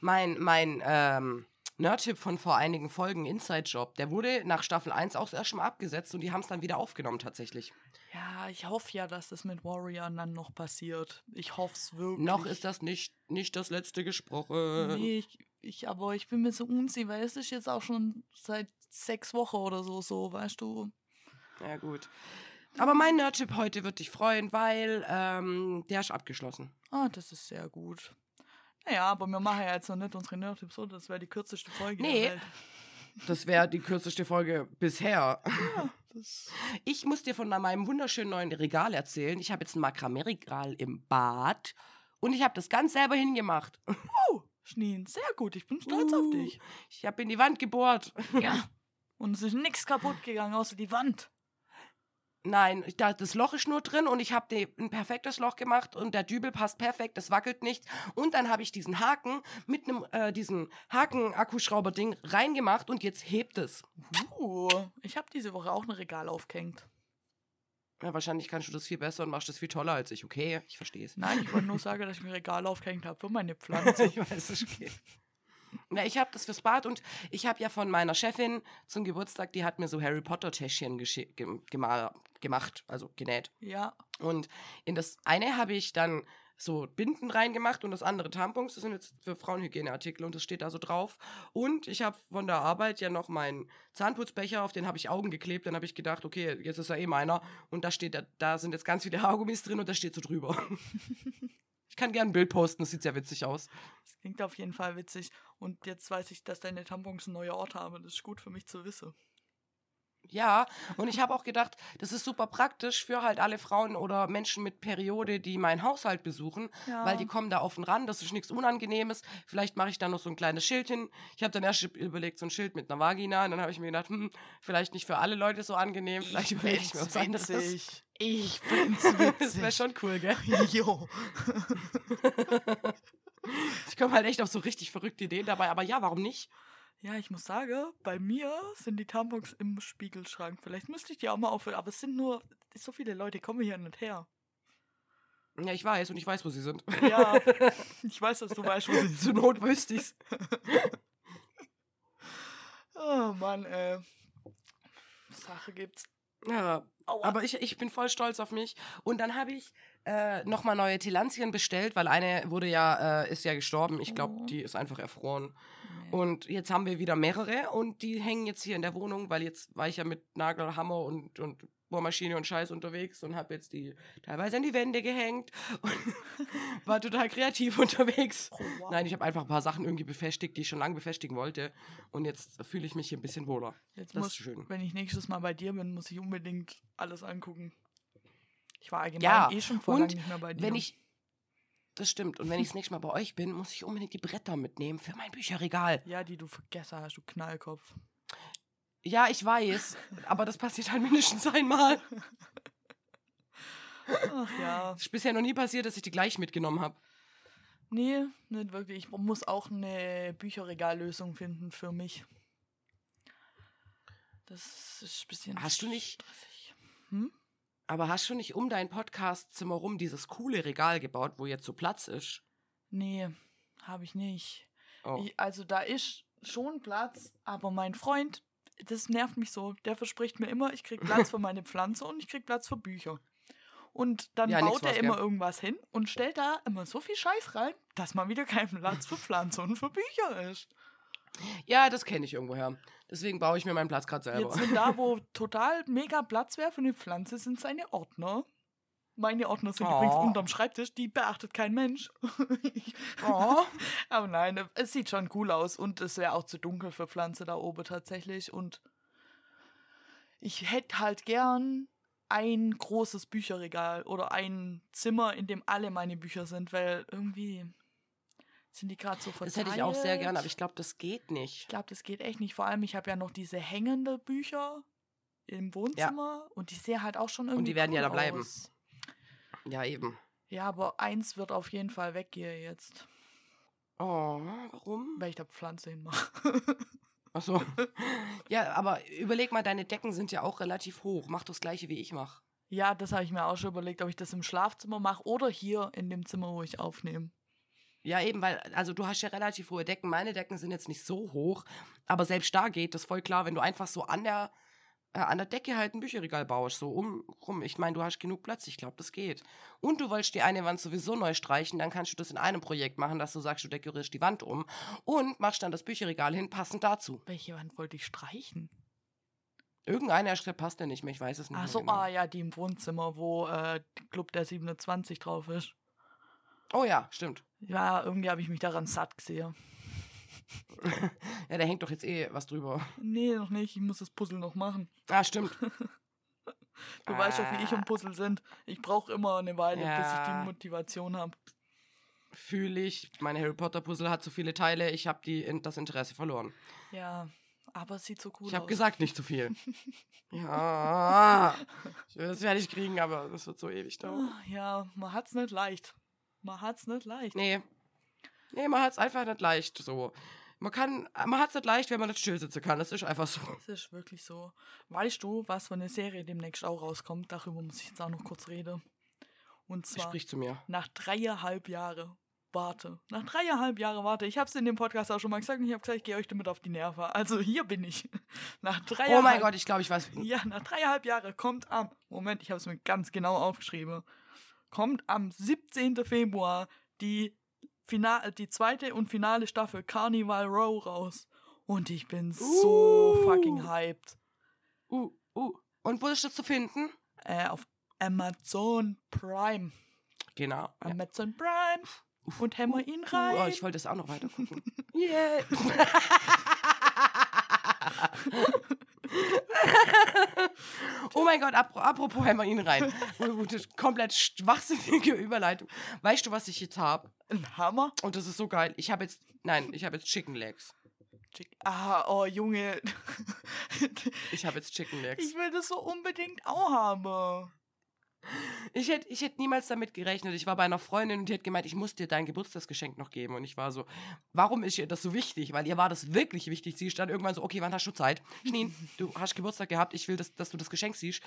Mein, mein ähm, Nerd-Tipp von vor einigen Folgen, Inside Job, der wurde nach Staffel 1 auch erst schon mal abgesetzt und die haben es dann wieder aufgenommen tatsächlich. Ja, ich hoffe ja, dass das mit Warrior dann noch passiert. Ich hoffe es wirklich. Noch ist das nicht, nicht das letzte gesprochen. Nee, ich, ich, aber ich bin mir so unsicher, weil es ist jetzt auch schon seit sechs Wochen oder so, so, weißt du. Ja, gut. Aber mein Nerd-Tipp heute wird dich freuen, weil ähm, der ist abgeschlossen. Ah, das ist sehr gut. Naja, aber wir machen ja jetzt noch nicht unsere Nerd-Tipps, oder? Das wäre die kürzeste Folge Nee. der Welt. Das wäre die kürzeste Folge bisher. Ja, das Ich muss dir von meinem wunderschönen neuen Regal erzählen. Ich habe jetzt ein Makramee-Regal im Bad und ich habe das ganz selber hingemacht. oh, Schneen, sehr gut. Ich bin stolz auf Uh. dich. Ich habe in die Wand gebohrt. Ja. Und es ist nichts kaputt gegangen, außer die Wand. Nein, da, das Loch ist nur drin und ich habe ein perfektes Loch gemacht und der Dübel passt perfekt, es wackelt nicht. Und dann habe ich diesen Haken mit einem, äh, diesen Haken-Akkuschrauber-Ding reingemacht und jetzt hebt es. Uh, ich habe diese Woche auch ein Regal aufgehängt. Ja, wahrscheinlich kannst du das viel besser und machst das viel toller als ich. Okay, ich verstehe es. Nein, ich wollte nur sagen, dass ich ein Regal aufgehängt habe für meine Pflanze. ich weiß, es okay. Na, ich habe das fürs Bad und ich habe ja von meiner Chefin zum Geburtstag, die hat mir so Harry Potter Täschchen gemacht, also genäht. ja, Und in das eine habe ich dann so Binden reingemacht und das andere Tampons. Das sind jetzt für Frauenhygieneartikel und das steht da so drauf. Und ich habe von der Arbeit ja noch meinen Zahnputzbecher, auf den habe ich Augen geklebt. Dann habe ich gedacht, okay, jetzt ist ja eh meiner. Und da steht, da, da sind jetzt ganz viele Haargummis drin und da steht so drüber. ich kann gerne ein Bild posten, das sieht sehr witzig aus. das klingt auf jeden Fall witzig. Und jetzt weiß ich, dass deine Tampons einen neuen Ort haben. Das ist gut für mich zu wissen. Ja, und ich habe auch gedacht, das ist super praktisch für halt alle Frauen oder Menschen mit Periode, die meinen Haushalt besuchen, Ja. weil die kommen da offen ran, das ist nichts Unangenehmes. Vielleicht mache ich da noch so ein kleines Schild hin. Ich habe dann erst überlegt, so ein Schild mit einer Vagina, und dann habe ich mir gedacht, hm, vielleicht nicht für alle Leute so angenehm, vielleicht überlege ich mir was anderes. witzig. Ich find's Das wäre witzig. schon cool, gell? Jo. Ich komme halt echt auf so richtig verrückte Ideen dabei, aber ja, warum nicht? Ja, ich muss sagen, bei mir sind die Tampons im Spiegelschrank. Vielleicht müsste ich die auch mal aufhören, aber es sind nur so viele Leute, kommen hier nicht her. Ja, ich weiß und ich weiß, wo sie sind. Ja, ich weiß, dass du weißt, wo sie Zur sind. Not wüsste ich's. Oh Mann, ey. Sache gibt's. Ja, Aua. aber ich, ich bin voll stolz auf mich. Und dann habe ich äh, nochmal neue Tillandien bestellt, weil eine wurde ja, äh, ist ja gestorben. Ich glaube, Oh. die ist einfach erfroren. Und jetzt haben wir wieder mehrere und die hängen jetzt hier in der Wohnung, weil jetzt war ich ja mit Nagel, Hammer und, und Bohrmaschine und Scheiß unterwegs und habe jetzt die teilweise an die Wände gehängt und war total kreativ unterwegs. Oh, wow. Nein, ich habe einfach ein paar Sachen irgendwie befestigt, die ich schon lange befestigen wollte. Und jetzt fühle ich mich hier ein bisschen wohler. Jetzt das muss, ist schön. wenn ich nächstes Mal bei dir bin, muss ich unbedingt alles angucken. Ich war allgemein Ja, eh schon vor und lang nicht mehr bei dir. Wenn ich. Das stimmt. Und wenn ich das nächste Mal bei euch bin, muss ich unbedingt die Bretter mitnehmen für mein Bücherregal. ja, die du vergessen hast, du Knallkopf. Ja, ich weiß. aber das passiert halt mindestens einmal. Ach ja. Es ist bisher noch nie passiert, dass ich die gleich mitgenommen habe. Nee, nicht wirklich. Ich muss auch eine Bücherregallösung finden für mich. Das ist ein bisschen. Hast du nicht-. Hm? Aber hast du nicht um dein Podcastzimmer rum dieses coole Regal gebaut, wo jetzt so Platz ist? Nee, habe ich nicht. Oh. Ich, also da ist schon Platz, aber mein Freund, das nervt mich so. Der verspricht mir immer, ich krieg Platz für meine Pflanze und ich krieg Platz für Bücher. Und dann Ja, baut er immer gell? irgendwas hin und stellt da immer so viel Scheiß rein, dass mal wieder kein Platz für Pflanze und für Bücher ist. Ja, das kenne ich irgendwoher. Deswegen baue ich mir meinen Platz gerade selber. Jetzt sind da, wo total mega Platz wäre für eine Pflanze, sind seine Ordner. Meine Ordner sind Oh. übrigens unterm Schreibtisch, die beachtet kein Mensch. Oh. Aber nein, es sieht schon cool aus und es wäre auch zu dunkel für Pflanze da oben tatsächlich. Und ich hätte halt gern ein großes Bücherregal oder ein Zimmer, in dem alle meine Bücher sind, weil irgendwie sind die gerade so verteilt. Das hätte ich auch sehr gern, aber ich glaube, das geht nicht. Ich glaube, das geht echt nicht. Vor allem, ich habe ja noch diese hängende Bücher im Wohnzimmer und die sehen halt auch schon irgendwie die werden ja cool da bleiben. Aus. Ja, eben. Ja, aber eins wird auf jeden Fall weggehen jetzt. Oh, warum? weil ich da Pflanze hinmache. Achso. ja, aber überleg mal, deine Decken sind ja auch relativ hoch. Mach das gleiche, wie ich mache. ja, das habe ich mir auch schon überlegt, ob ich das im Schlafzimmer mache oder hier in dem Zimmer, wo ich aufnehme. Ja, eben, weil, also du hast ja relativ hohe Decken. Meine Decken sind jetzt nicht so hoch, aber selbst da geht das voll klar, wenn du einfach so an der, äh, an der Decke halt ein Bücherregal baust, so um rum. Ich meine, du hast genug Platz, ich glaube, das geht. Und du wolltest die eine Wand sowieso neu streichen, dann kannst du das in einem Projekt machen, dass du sagst, du dekorierst die Wand um und machst dann das Bücherregal hin, passend dazu. Welche Wand wollte ich streichen? Irgendeine Stelle passt ja nicht mehr, ich weiß es nicht. Ach so, genau. ah ja, die im Wohnzimmer, wo äh, Club der 27 drauf ist. Oh ja, stimmt. Ja, irgendwie habe ich mich daran satt gesehen. Ja, da hängt doch jetzt eh was drüber. Nee, noch nicht. Ich muss das Puzzle noch machen. Ah, stimmt. Du weißt doch, wie ich um Puzzle sind. Ich brauche immer eine Weile, bis ich Ja. die Motivation habe. Fühle ich. Mein Harry Potter Puzzle hat so viele Teile, ich habe die das Interesse verloren. Ja, aber es sieht so cool Ich habe aus. gesagt, nicht zu viel. ja. Ich will das fertig kriegen, aber das wird so ewig dauern. Ah, Ja, man hat's nicht leicht. Man hat's nicht leicht. Nee. Nee, man hat es einfach nicht leicht so. Man kann, man hat es nicht leicht, wenn man nicht still sitzen kann. Das ist einfach so. Das ist wirklich so. Weißt du, was für eine Serie demnächst auch rauskommt? Darüber muss ich jetzt auch noch kurz reden. Und zwar Sprich zu mir. nach dreieinhalb Jahre warte. Nach dreieinhalb Jahre warte. Ich habe es in dem Podcast auch schon mal gesagt und ich habe gesagt, ich gehe euch damit auf die Nerven. Also hier bin ich. Nach dreieinhalb Oh mein Gott, ich glaube, ich weiß. Ja, nach dreieinhalb Jahre kommt am, Moment, ich habe es mir ganz genau aufgeschrieben, kommt am 17. Februar die, Final, die zweite und finale Staffel Carnival Row raus. Und ich bin so Uh. fucking hyped. Uh, uh. Und wo ist das zu finden? Äh, auf Amazon Prime. Genau. Ja. Amazon Prime. Und hämmer ihn rein. Uh, oh, ich wollte das auch noch weiter gucken. yeah. oh mein Gott, ap apropos hämmer ihn rein. Komplett schwachsinnige Überleitung. Weißt du, was ich jetzt habe? Ein Hammer. Und das ist so geil. Ich habe jetzt, nein, ich habe jetzt Chicken Legs. Chick- Ah, oh Junge. Ich habe jetzt Chicken Legs. ich will das so unbedingt auch haben. Ich hätte ich hätt niemals damit gerechnet. Ich war bei einer Freundin und die hat gemeint, ich muss dir dein Geburtstagsgeschenk noch geben. Und ich war so, warum ist ihr das so wichtig? Weil ihr war das wirklich wichtig. Sie stand irgendwann so, okay, wann hast du Zeit? Schneen, du hast Geburtstag gehabt, ich will, dass, dass du das Geschenk siehst.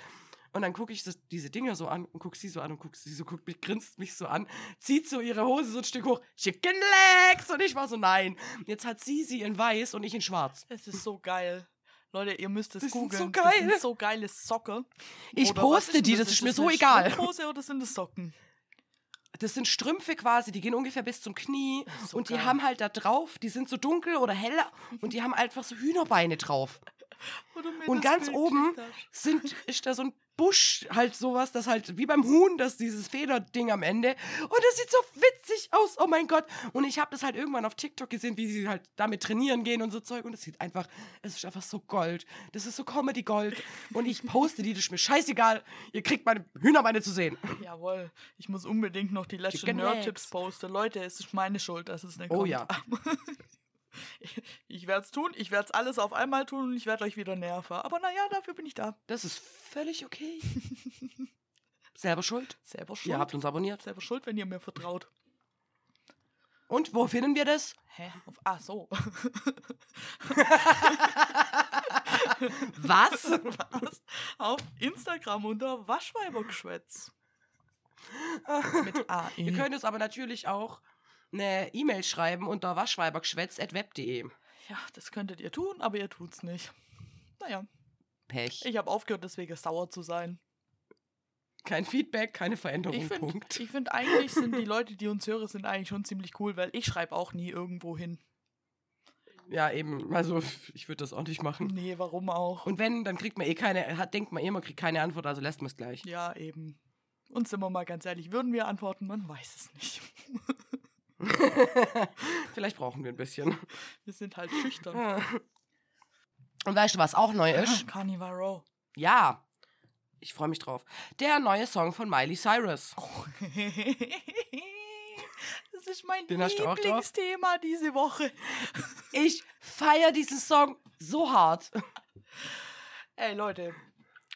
Und dann gucke ich das, diese Dinge so an und gucke sie so an und gucke sie so, guckt grinst mich so an, zieht so ihre Hose so ein Stück hoch, Chicken Legs! Und ich war so, nein. Jetzt hat sie sie in weiß und ich in schwarz. Es ist so geil. Leute, ihr müsst es Das googeln. so Das geil. sind so geile Socke. Ich Oder poste die, das ist mir so egal. Strumpfhose oder sind das Socken? Das sind Strümpfe quasi, die gehen ungefähr bis zum Knie. So und die geil. haben halt da drauf, die sind so dunkel oder heller und die haben einfach so Hühnerbeine drauf. Und das ganz oben sind, ist da so ein Busch, halt sowas, das halt wie beim Huhn, das dieses Federding am Ende. Und das sieht so witzig aus, oh mein Gott. Und ich habe das halt irgendwann auf TikTok gesehen, wie sie halt damit trainieren gehen und so Zeug. Und es sieht einfach, es ist einfach so Gold. Das ist so Comedy Gold. Und ich poste die, das ist mir scheißegal. Ihr kriegt meine Hühnerbeine zu sehen. Jawohl, ich muss unbedingt noch die letzten Nerd-Tipps posten. Leute, es ist meine Schuld, dass es nicht Oh kommt. ja. Ich werde es tun, ich werde es alles auf einmal tun und ich werde euch wieder nerven. Aber naja, dafür bin ich da. Das ist völlig okay. Selber schuld. Selber schuld. Ihr habt uns abonniert. Selber schuld, wenn ihr mir vertraut. Und wo finden wir das? Hä? Auf, ah, so. Was? Was? Auf Instagram unter Waschweibergeschwätz. Mit AI. Ihr könnt uns aber natürlich auch eine E-Mail schreiben unter waschweibergeschwätz.web.de. Ja, das könntet ihr tun, aber ihr tut's nicht. Naja, Pech. ich habe aufgehört, deswegen sauer zu sein. Kein Feedback, keine Veränderung. Ich finde, Punkt. ich find, eigentlich sind die Leute, die uns hören, sind eigentlich schon ziemlich cool, weil ich schreibe auch nie irgendwo hin. Ja, eben. Also, ich würde das auch nicht machen. Nee, warum auch? Und wenn, dann kriegt man eh keine, hat, denkt man eh, man kriegt keine Antwort, also lässt man es gleich. Ja, eben. Und sind wir mal ganz ehrlich, würden wir antworten? Man weiß es nicht. Vielleicht brauchen wir ein bisschen. Wir sind halt schüchtern. Und weißt du, was auch neu ist? Carnival Row. Ja. Ich freue mich drauf. Der neue Song von Miley Cyrus. Oh. Das ist mein Den? Lieblingsthema diese Woche. Ich feiere diesen Song so hart. Ey, Leute.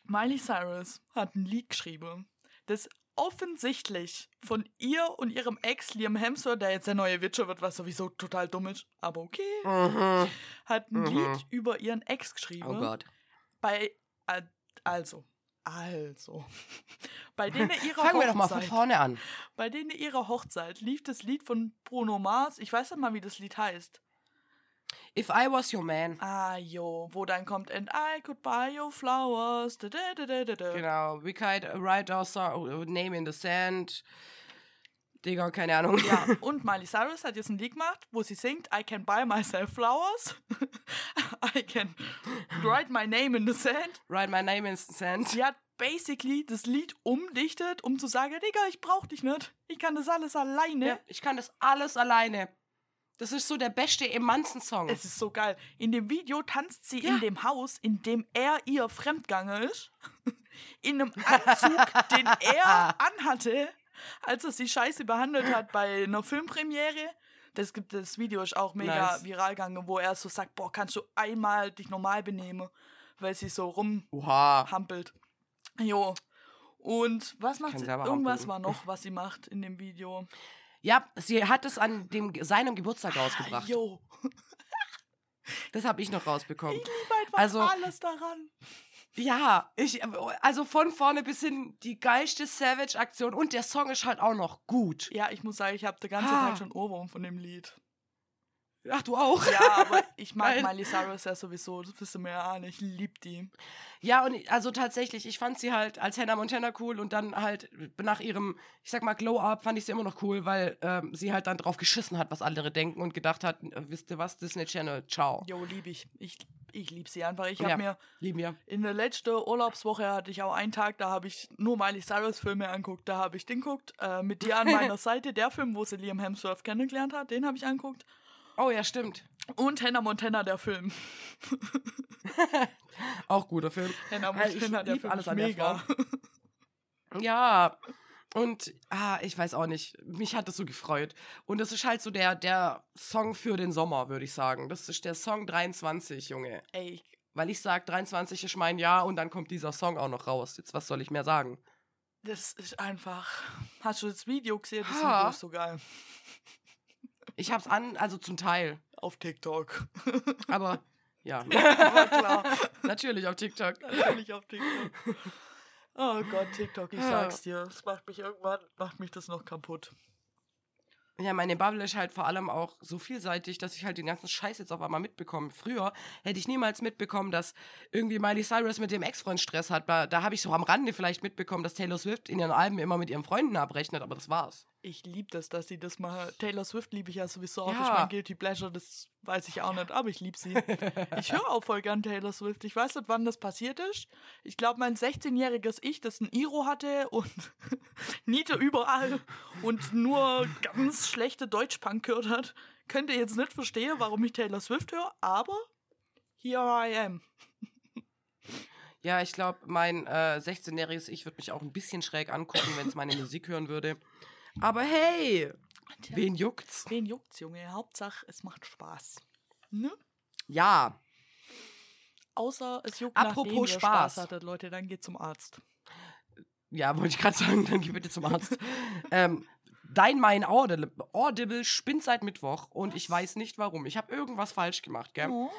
Miley Cyrus hat ein Lied geschrieben, das offensichtlich von ihr und ihrem Ex Liam Hemsworth, der jetzt der neue Witcher wird, was sowieso total dumm ist, aber okay, Mhm. hat ein Mhm. Lied über ihren Ex geschrieben. Oh Gott. Bei, also, also, bei denen ihrer Fangen wir doch mal von Hochzeit, vorne an. bei denen ihrer Hochzeit lief das Lied von Bruno Mars, ich weiß nicht mal, wie das Lied heißt. If I was your man. Ah, jo, wo dann kommt And I could buy you flowers. Da, da, da, da, da, da. Genau. We could write our song, name in the sand. Digga, keine Ahnung. Ja, und Miley Cyrus hat jetzt ein Lied gemacht, wo sie singt I can buy myself flowers. I can write my name in the sand. write my name in the sand. Sie hat basically das Lied umdichtet, um zu sagen, Digga, ich brauch dich nicht. Ich kann das alles alleine. Ja, ich kann das alles alleine. Das ist so der beste Emanzen-Song. Es ist so geil. In dem Video tanzt sie Ja. in dem Haus, in dem er ihr fremdgegangen ist. In einem Anzug, den er anhatte, als er sie scheiße behandelt hat bei einer Filmpremiere. Das, gibt, das Video ist auch mega Nice. viral gegangen, wo er so sagt, boah, kannst du einmal dich normal benehmen, weil sie so rumhampelt. Jo. Und was macht sie? Irgendwas war noch, was sie macht in dem Video. Ja, sie hat es an dem, seinem Geburtstag rausgebracht. Jo. Das habe ich noch rausbekommen. Liebe einfach Also- alles daran. Ja, ich, also von vorne bis hin die geilste Savage-Aktion und der Song ist halt auch noch gut. Ja, ich muss sagen, ich habe den ganzen Ah. Tag schon Ohrwurm von dem Lied. Ach, du auch? Ja, aber ich mag Geil. Miley Cyrus ja sowieso. Das wisst ihr mir ja alle. Ich lieb die. Ja, und also tatsächlich, ich fand sie halt als Hannah Montana cool und dann halt nach ihrem, ich sag mal, Glow-Up fand ich sie immer noch cool, weil ähm, sie halt dann drauf geschissen hat, was andere denken und gedacht hat, äh, wisst ihr was, Disney Channel, ciao. Jo, lieb ich. Ich, ich lieb sie einfach. Ich Ja. habe mir Lieben wir. in der letzten Urlaubswoche hatte ich auch einen Tag, da habe ich nur Miley Cyrus Filme anguckt. Da habe ich den geguckt. Äh, mit dir an meiner Seite. Der Film, wo sie Liam Hemsworth kennengelernt hat, den habe ich anguckt. Oh ja, stimmt. Und Hannah Montana, der Film. Auch guter Film. Hannah ich Montana, der lieb Film alles ist an der mega. Ja. Und, ah, ich weiß auch nicht. Mich hat das so gefreut. Und das ist halt so der, der Song für den Sommer, würde ich sagen. Das ist der Song 23, Junge. Ey, ich- Weil ich sag, 23 ist mein Jahr und dann kommt dieser Song auch noch raus. Jetzt, was soll ich mehr sagen? das ist einfach. Hast du das Video gesehen? Das Ha. Video ist so geil. Ich hab's an, also zum Teil. Auf TikTok. Aber, ja. Aber klar. Natürlich auf TikTok. Natürlich auf TikTok. Oh Gott, TikTok, ich sag's dir. Das macht mich irgendwann, macht mich das noch kaputt. Ja, meine Bubble ist halt vor allem auch so vielseitig, dass ich halt den ganzen Scheiß jetzt auf einmal mitbekomme. Früher hätte ich niemals mitbekommen, dass irgendwie Miley Cyrus mit dem Ex-Freund Stress hat. Da, da habe ich so am Rande vielleicht mitbekommen, dass Taylor Swift in ihren Alben immer mit ihren Freunden abrechnet, aber das war's. Ich lieb das, dass sie das mal. Taylor Swift liebe ich ja sowieso auch. Ja. Das ist mein Guilty Pleasure, das weiß ich auch nicht, aber ich lieb sie. Ich höre auch voll gern Taylor Swift. Ich weiß nicht, wann das passiert ist. Ich glaube, mein 16-jähriges Ich, das ein Iro hatte und Niete überall und nur ganz schlechte Deutschpunk gehört hat, könnte jetzt nicht verstehen, warum ich Taylor Swift höre, aber here I am. Ja, ich glaube, mein äh, 16-jähriges Ich würde mich auch ein bisschen schräg angucken, wenn es meine Musik hören würde. Aber hey, wen juckt's? Wen juckt's, Junge? Hauptsache, es macht Spaß. Ne? Ja, Außer es juckt Apropos nachdem ihr Spaß Spaß. hattet, Leute, dann geht zum Arzt. ja, wollte ich gerade sagen, dann geh bitte zum Arzt. ähm, Dein Mein Audible, Audible spinnt seit Mittwoch und ich Was? weiß nicht warum. Ich habe irgendwas falsch gemacht, gell? Oh.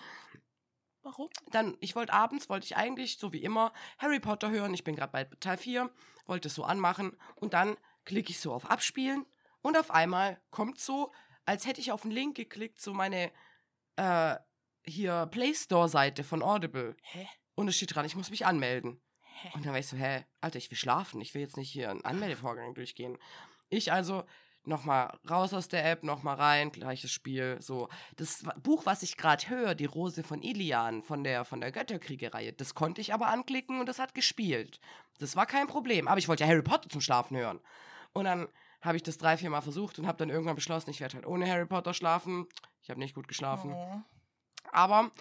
Warum? Dann, ich wollte abends, wollte ich eigentlich, so wie immer, Harry Potter hören. Ich bin gerade bei Teil 4, wollte es so anmachen und dann klicke ich so auf Abspielen und auf einmal kommt so, als hätte ich auf einen Link geklickt, so meine äh, hier Play Store Seite von Audible. Hä? Und es steht dran, ich muss mich anmelden. Hä? Und dann war ich so, hä, Alter, ich will schlafen. Ich will jetzt nicht hier einen Anmeldevorgang durchgehen. Ich also nochmal raus aus der App, nochmal rein, gleiches Spiel. So, das Buch, was ich gerade höre, Die Rose von Ilian von der, von der Götterkriegereihe, das konnte ich aber anklicken und das hat gespielt. Das war kein Problem. Aber ich wollte ja Harry Potter zum Schlafen hören. Und dann habe ich das drei, vier Mal versucht und habe dann irgendwann beschlossen, ich werde halt ohne Harry Potter schlafen. Ich habe nicht gut geschlafen. Oh. Aber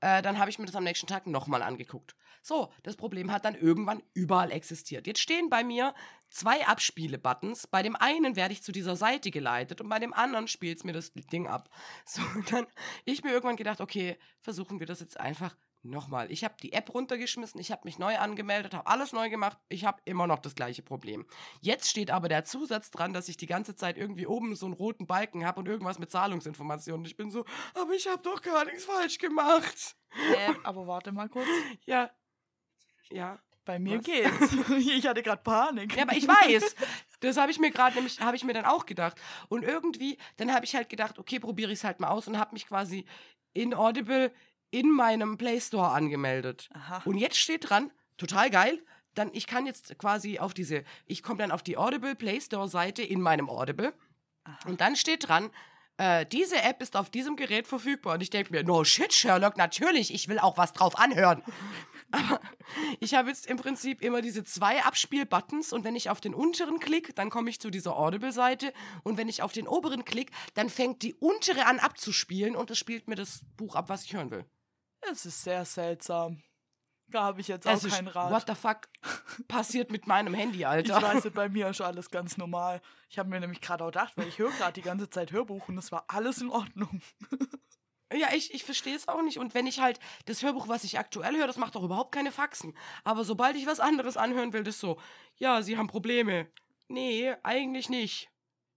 äh, dann habe ich mir das am nächsten Tag nochmal angeguckt. So, das Problem hat dann irgendwann überall existiert. Jetzt stehen bei mir zwei Abspiele-Buttons. Bei dem einen werde ich zu dieser Seite geleitet und bei dem anderen spielt es mir das Ding ab. So, dann ich mir irgendwann gedacht, okay, versuchen wir das jetzt einfach Nochmal, ich habe die App runtergeschmissen, ich habe mich neu angemeldet, habe alles neu gemacht, ich habe immer noch das gleiche Problem. Jetzt steht aber der Zusatz dran, dass ich die ganze Zeit irgendwie oben so einen roten Balken habe und irgendwas mit Zahlungsinformationen. Ich bin so, aber ich habe doch gar nichts falsch gemacht. Äh, aber warte mal kurz. Ja. Ja. Bei mir Was? geht's. ich hatte gerade Panik. Ja, aber ich weiß. Das habe ich mir gerade nämlich, habe ich mir dann auch gedacht. Und irgendwie, dann habe ich halt gedacht, okay, probiere ich es halt mal aus und habe mich quasi in Audible in meinem Play Store angemeldet. Aha. Und jetzt steht dran, total geil, dann ich kann jetzt quasi auf diese, ich komme dann auf die Audible Play Store Seite in meinem Audible Aha. und dann steht dran, äh, diese App ist auf diesem Gerät verfügbar. Und ich denke mir, no shit, Sherlock, natürlich, ich will auch was drauf anhören. Aber ich habe jetzt im Prinzip immer diese zwei Abspielbuttons und wenn ich auf den unteren klicke, dann komme ich zu dieser Audible-Seite und wenn ich auf den oberen klicke, dann fängt die untere an abzuspielen und es spielt mir das Buch ab, was ich hören will. Es ist sehr seltsam. Da habe ich jetzt auch Es ist, keinen Rat. what the fuck passiert mit meinem Handy, Alter? Ich weiß, bei mir ist alles ganz normal. Ich habe mir nämlich gerade auch gedacht, weil ich höre gerade die ganze Zeit Hörbuch und es war alles in Ordnung. Ja, ich, ich verstehe es auch nicht. Und wenn ich halt das Hörbuch, was ich aktuell höre, das macht doch überhaupt keine Faxen. Aber sobald ich was anderes anhören will, das ist so, ja, sie haben Probleme. Nee, eigentlich nicht.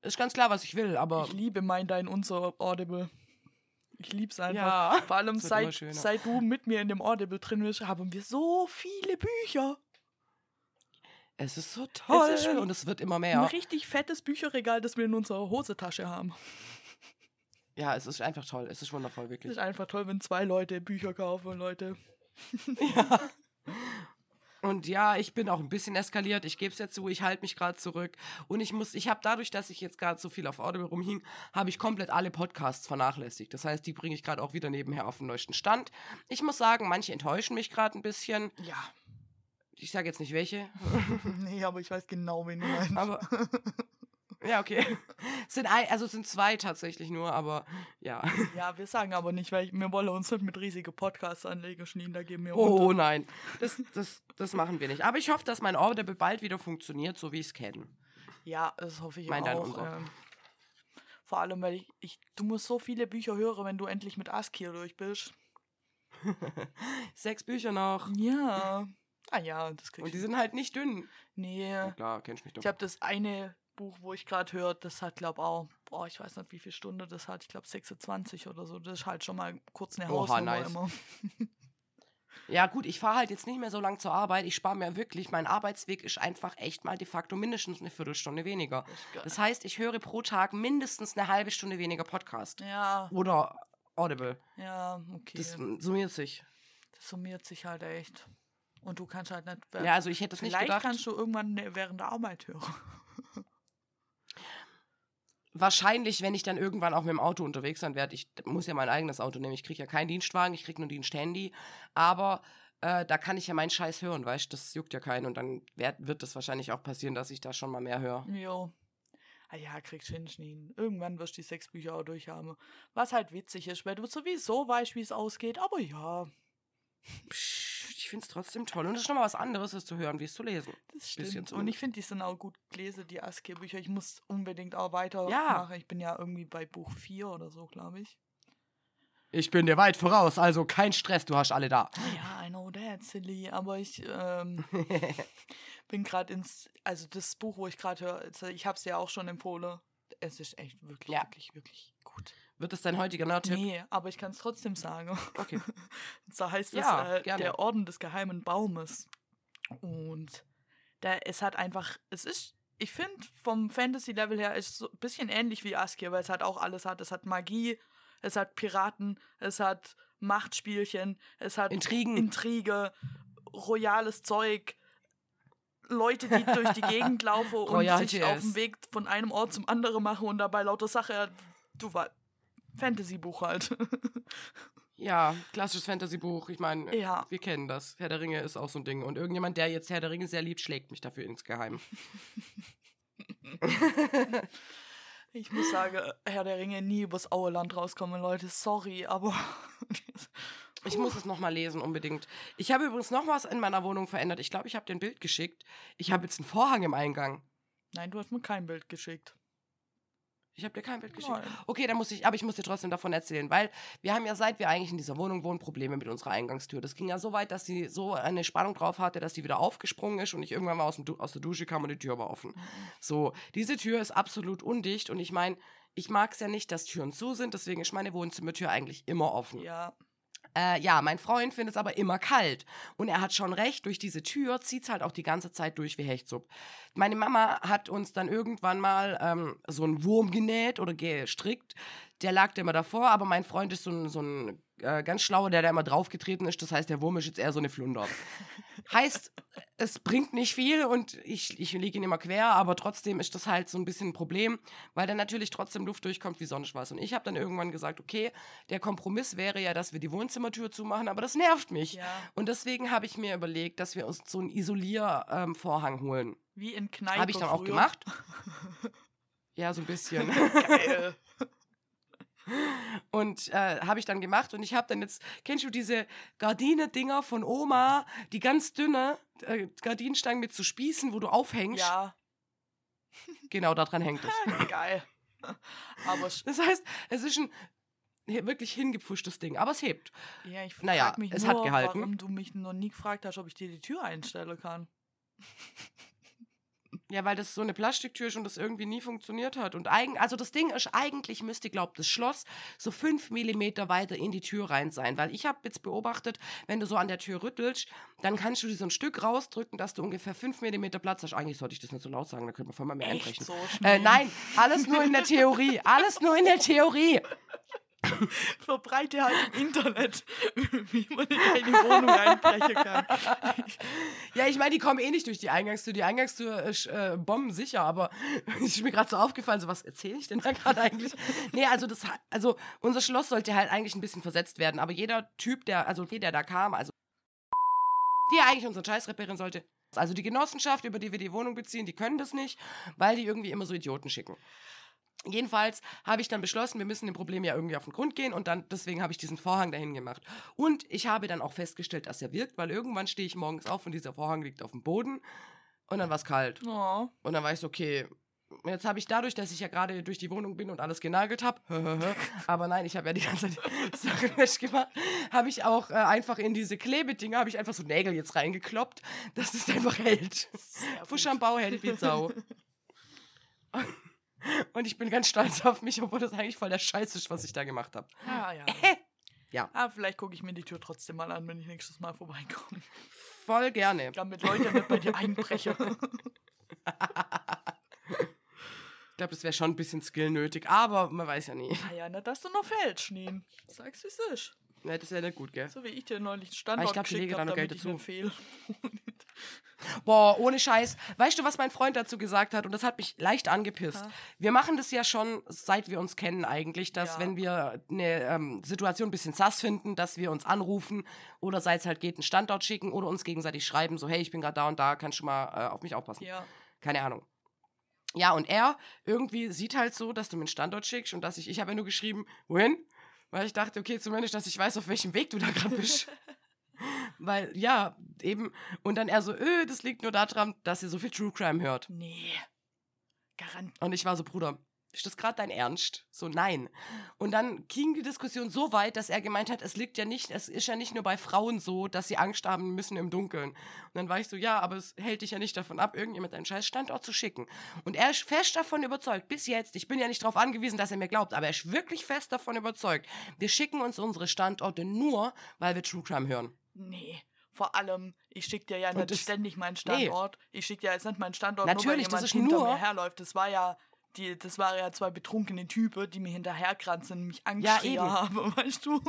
Ist ganz klar, was ich will, aber. Ich liebe mein Dein Unser Audible. Ich liebe es einfach. Ja, Vor allem es seit, seit du mit mir in dem Audible drin bist, haben wir so viele Bücher. Es ist so toll ist wie- und es wird immer Ein mehr. richtig fettes Bücherregal, das wir in unserer Hosentasche haben. Ja, es ist einfach toll. Es ist wundervoll, Es wirklich. ist einfach toll, wenn zwei Leute Bücher kaufen, Leute. Ja. Und ja, ich bin auch ein bisschen eskaliert. Ich gebe es jetzt zu, ich halte mich gerade zurück. Und ich muss, ich habe dadurch, dass ich jetzt gerade so viel auf Audible rumhing, habe ich komplett alle Podcasts vernachlässigt. Das heißt, die bringe ich gerade auch wieder nebenher auf den neuesten Stand. Ich muss sagen, manche enttäuschen mich gerade ein bisschen. Ja. Ich sage jetzt nicht welche, nee, aber ich weiß genau, wen du meinst. aber ja, okay. Es sind ein, also es sind zwei tatsächlich nur, aber ja. ja, wir sagen aber nicht, weil wir wollen uns nicht mit riesigen Podcasts anlegen, Schneen, da geben wir Oh runter. nein, das, das, das machen wir nicht. Aber ich hoffe, dass mein Audible bald wieder funktioniert, so wie ich es kenne. Ja, das hoffe ich Mein auch. Ähm, vor allem, weil ich, ich, du musst so viele Bücher hören, wenn du endlich mit ASCII durch bist. Sechs Bücher noch. Ja. Ah ja, das krieg Und die sind halt nicht dünn. nee. Ja, klar, kennst mich doch. Ich habe das eine Buch, wo ich gerade höre, das hat, glaube auch, boah, ich weiß nicht, wie viele Stunden das hat. Ich glaube 26 oder so. Das ist halt schon mal kurz eine Oha, Hausnummer nice. immer. Ja, gut, ich fahre halt jetzt nicht mehr so lang zur Arbeit. Ich spare mir wirklich, mein Arbeitsweg ist einfach echt mal de facto mindestens eine Viertelstunde weniger. Das heißt, ich höre pro Tag mindestens eine halbe Stunde weniger Podcast. Ja, Oder Audible. ja, okay. Das Das, summiert sich. summiert sich halt echt. Und du kannst halt nicht. Ja, also ich hätte es nicht Vielleicht gedacht. kannst du irgendwann ne- während der Arbeit hören. Wahrscheinlich, wenn ich dann irgendwann auch mit dem Auto unterwegs sein werde. Ich muss ja mein eigenes Auto nehmen. Ich kriege ja keinen Dienstwagen, ich kriege nur Diensthandy. Aber äh, da kann ich ja meinen Scheiß hören, weißt du? Das juckt ja keinen. Und dann werd, wird das wahrscheinlich auch passieren, dass ich da schon mal mehr höre. Jo. Ah ja, kriegst du hin. Irgendwann wirst du die sechs Bücher auch durchhaben. Was halt witzig ist, weil du sowieso weißt, wie es ausgeht. Aber ja, Ich finde es trotzdem toll. Und es ist schon mal was anderes, es zu hören, wie es zu lesen. das Bisschen stimmt. Und ich finde, die sind auch gut gelesen, die ASCII-Bücher. Ich muss unbedingt auch weiter Ja. Ich bin ja irgendwie bei Buch 4 oder so, glaube ich. Ich bin dir weit voraus, also kein Stress, du hast alle da. Ja, I know that, silly. Aber ich ähm, bin gerade ins. Also, das Buch, wo ich gerade höre, also ich habe es ja auch schon empfohlen. Es ist echt wirklich, Ja. wirklich, wirklich gut. Wird es dein heutiger Nerd-Tipp? Nee, aber ich kann es trotzdem sagen. Okay. So heißt Ja, es äh, der Orden des geheimen Baumes. Und da, es hat einfach, es ist, ich finde, vom Fantasy-Level her ist es so ein bisschen ähnlich wie Askia, weil es halt auch alles hat. Es hat Magie, es hat Piraten, es hat Machtspielchen, es hat Intrigen. Intrige, royales Zeug, Leute, die durch die Gegend laufen und Royal sich auf TS. dem Weg von einem Ort zum anderen machen und dabei lauter Sache, du war Fantasy-Buch halt. Ja, klassisches Fantasy-Buch. Ich meine, Ja. wir kennen das. Herr der Ringe ist auch so ein Ding. Und irgendjemand, der jetzt Herr der Ringe sehr liebt, schlägt mich dafür insgeheim. Ich muss sagen, Herr der Ringe nie übers Aueland rauskommen, Leute. Sorry, aber. Ich muss es nochmal lesen, unbedingt. Ich habe übrigens noch was in meiner Wohnung verändert. Ich glaube, ich habe dir ein Bild geschickt. Ich habe jetzt einen Vorhang im Eingang. Nein, du hast mir kein Bild geschickt. Ich habe dir kein Bild geschickt. Nein. Okay, dann muss ich, aber ich muss dir trotzdem davon erzählen, weil wir haben ja seit wir eigentlich in dieser Wohnung wohnen Probleme mit unserer Eingangstür. Das ging ja so weit, dass sie so eine Spannung drauf hatte, dass die wieder aufgesprungen ist und ich irgendwann mal aus, dem aus der Dusche kam und die Tür war offen. So, diese Tür ist absolut undicht und ich meine, ich mag es ja nicht, dass Türen zu sind, deswegen ist meine Wohnzimmertür eigentlich immer offen. Ja. Äh, ja, mein Freund findet es aber immer kalt. Und er hat schon recht, durch diese Tür zieht es halt auch die ganze Zeit durch wie Hechtsupp. Meine Mama hat uns dann irgendwann mal ähm, so einen Wurm genäht oder gestrickt. Der lag immer davor, aber mein Freund ist so ein, so ein äh, ganz schlauer, der da immer draufgetreten ist. Das heißt, der Wurm ist jetzt eher so eine Flunder. heißt, es bringt nicht viel und ich, ich liege ihn immer quer, aber trotzdem ist das halt so ein bisschen ein Problem, weil dann natürlich trotzdem Luft durchkommt wie sonst was. Und ich habe dann irgendwann gesagt, okay, der Kompromiss wäre ja, dass wir die Wohnzimmertür zumachen, aber das nervt mich. Ja. Und deswegen habe ich mir überlegt, dass wir uns so einen Isoliervorhang holen. Wie in Kneipe. Habe ich dann auch früher. gemacht. Ja, so ein bisschen. Geil. Und äh, habe ich dann gemacht und ich habe dann jetzt, kennst du diese Gardine-Dinger von Oma, die ganz dünne äh, Gardinenstangen mit so Spießen, wo du aufhängst? Ja. Genau, daran hängt es. Geil. Aber Das heißt, es ist ein wirklich hingepfuschtes Ding, aber es hebt. ja, ich Naja, frag mich es nur, hat gehalten. warum du mich noch nie gefragt hast, ob ich dir die Tür einstellen kann. Ja, weil das so eine Plastiktür ist und das irgendwie nie funktioniert hat. Und eigen, also das Ding ist, eigentlich müsste, glaubt das Schloss so fünf Millimeter weiter in die Tür rein sein. Weil ich habe jetzt beobachtet, wenn du so an der Tür rüttelst, dann kannst du die so ein Stück rausdrücken, dass du ungefähr fünf Millimeter Platz hast. Eigentlich sollte ich das nicht so laut sagen, da könnte man voll mal mehr Echt einbrechen. so Äh, nein, alles nur in der Theorie. Alles nur in der Theorie. Verbreite halt im Internet, wie man in eine Wohnung einbrechen kann. Ja, ich meine, die kommen eh nicht durch die Eingangstür. Die Eingangstür ist äh, bombensicher, aber ist mir gerade so aufgefallen, so was erzähle ich denn da gerade eigentlich? nee, also das also unser Schloss sollte halt eigentlich ein bisschen versetzt werden, aber jeder Typ, der also okay, der da kam, also die eigentlich unseren Scheiß reparieren sollte. Also die Genossenschaft, über die wir die Wohnung beziehen, die können das nicht, weil die irgendwie immer so Idioten schicken. Jedenfalls habe ich dann beschlossen, wir müssen dem Problem ja irgendwie auf den Grund gehen und dann deswegen habe ich diesen Vorhang dahin gemacht. Und ich habe dann auch festgestellt, dass er wirkt, weil irgendwann stehe ich morgens auf und dieser Vorhang liegt auf dem Boden und dann war es kalt. Oh, Und dann war ich so, okay, jetzt habe ich dadurch, dass ich ja gerade durch die Wohnung bin und alles genagelt habe, aber nein, ich habe ja die ganze Zeit Sachen wäsch gemacht, habe ich auch äh, einfach in diese Klebedinger, habe ich einfach so Nägel jetzt reingekloppt, dass es einfach hält. sehr Fuschambau hält wie Sau. Und ich bin ganz stolz auf mich, obwohl das eigentlich voll der Scheiß ist, was ich da gemacht habe. Ja, ja. Ja. Ah, vielleicht gucke ich mir die Tür trotzdem mal an, wenn ich nächstes Mal vorbeikomme. Voll gerne. Damit Leute nicht bei dir einbrechen. Ich glaube, das wäre schon ein bisschen Skill nötig, aber man weiß ja nie. ah ja, nicht, dass du noch fällst, Nien. Sag's, wie es ist. Ne, das wäre nicht gut, gell? So wie ich dir neulich einen Standort glaub, die geschickt legen da habe, damit Geld ich dazu. nicht fehl. Boah, ohne Scheiß. Weißt du, was mein Freund dazu gesagt hat? Und das hat mich leicht angepisst. Wir machen das ja schon, seit wir uns kennen eigentlich, dass Ja. wenn wir eine ähm, Situation ein bisschen sass finden, dass wir uns anrufen oder sei es halt geht, einen Standort schicken oder uns gegenseitig schreiben, so hey, ich bin gerade da und da, kannst du mal äh, auf mich aufpassen. Ja. Keine Ahnung. Ja, und er irgendwie sieht halt so, dass du mir einen Standort schickst und dass ich, ich habe ja nur geschrieben, wohin? Weil ich dachte, okay, zumindest, dass ich weiß, auf welchem Weg du da gerade bist. Weil, ja, eben. Und dann er so, öh, das liegt nur daran, dass ihr so viel True Crime hört. Nee. Garant. Und ich war so, Bruder, ist das gerade dein Ernst? So, nein. Und dann ging die Diskussion so weit, dass er gemeint hat, es liegt ja nicht, es ist ja nicht nur bei Frauen so, dass sie Angst haben müssen im Dunkeln. Und dann war ich so, ja, aber es hält dich ja nicht davon ab, irgendjemand einen scheiß Standort zu schicken. Und er ist fest davon überzeugt, bis jetzt, ich bin ja nicht darauf angewiesen, dass er mir glaubt, aber er ist wirklich fest davon überzeugt, wir schicken uns unsere Standorte nur, weil wir True Crime hören. Nee. Vor allem, ich schicke dir ja Und nicht ständig meinen Standort. Ich schicke dir jetzt nicht meinen Standort, Natürlich, nur weil jemand hinter nur- mir herläuft. Das war ja, die, das waren ja zwei betrunkene Typen, die mir hinterherkranzen und mich Ja, angeschrien eben. haben, weißt du?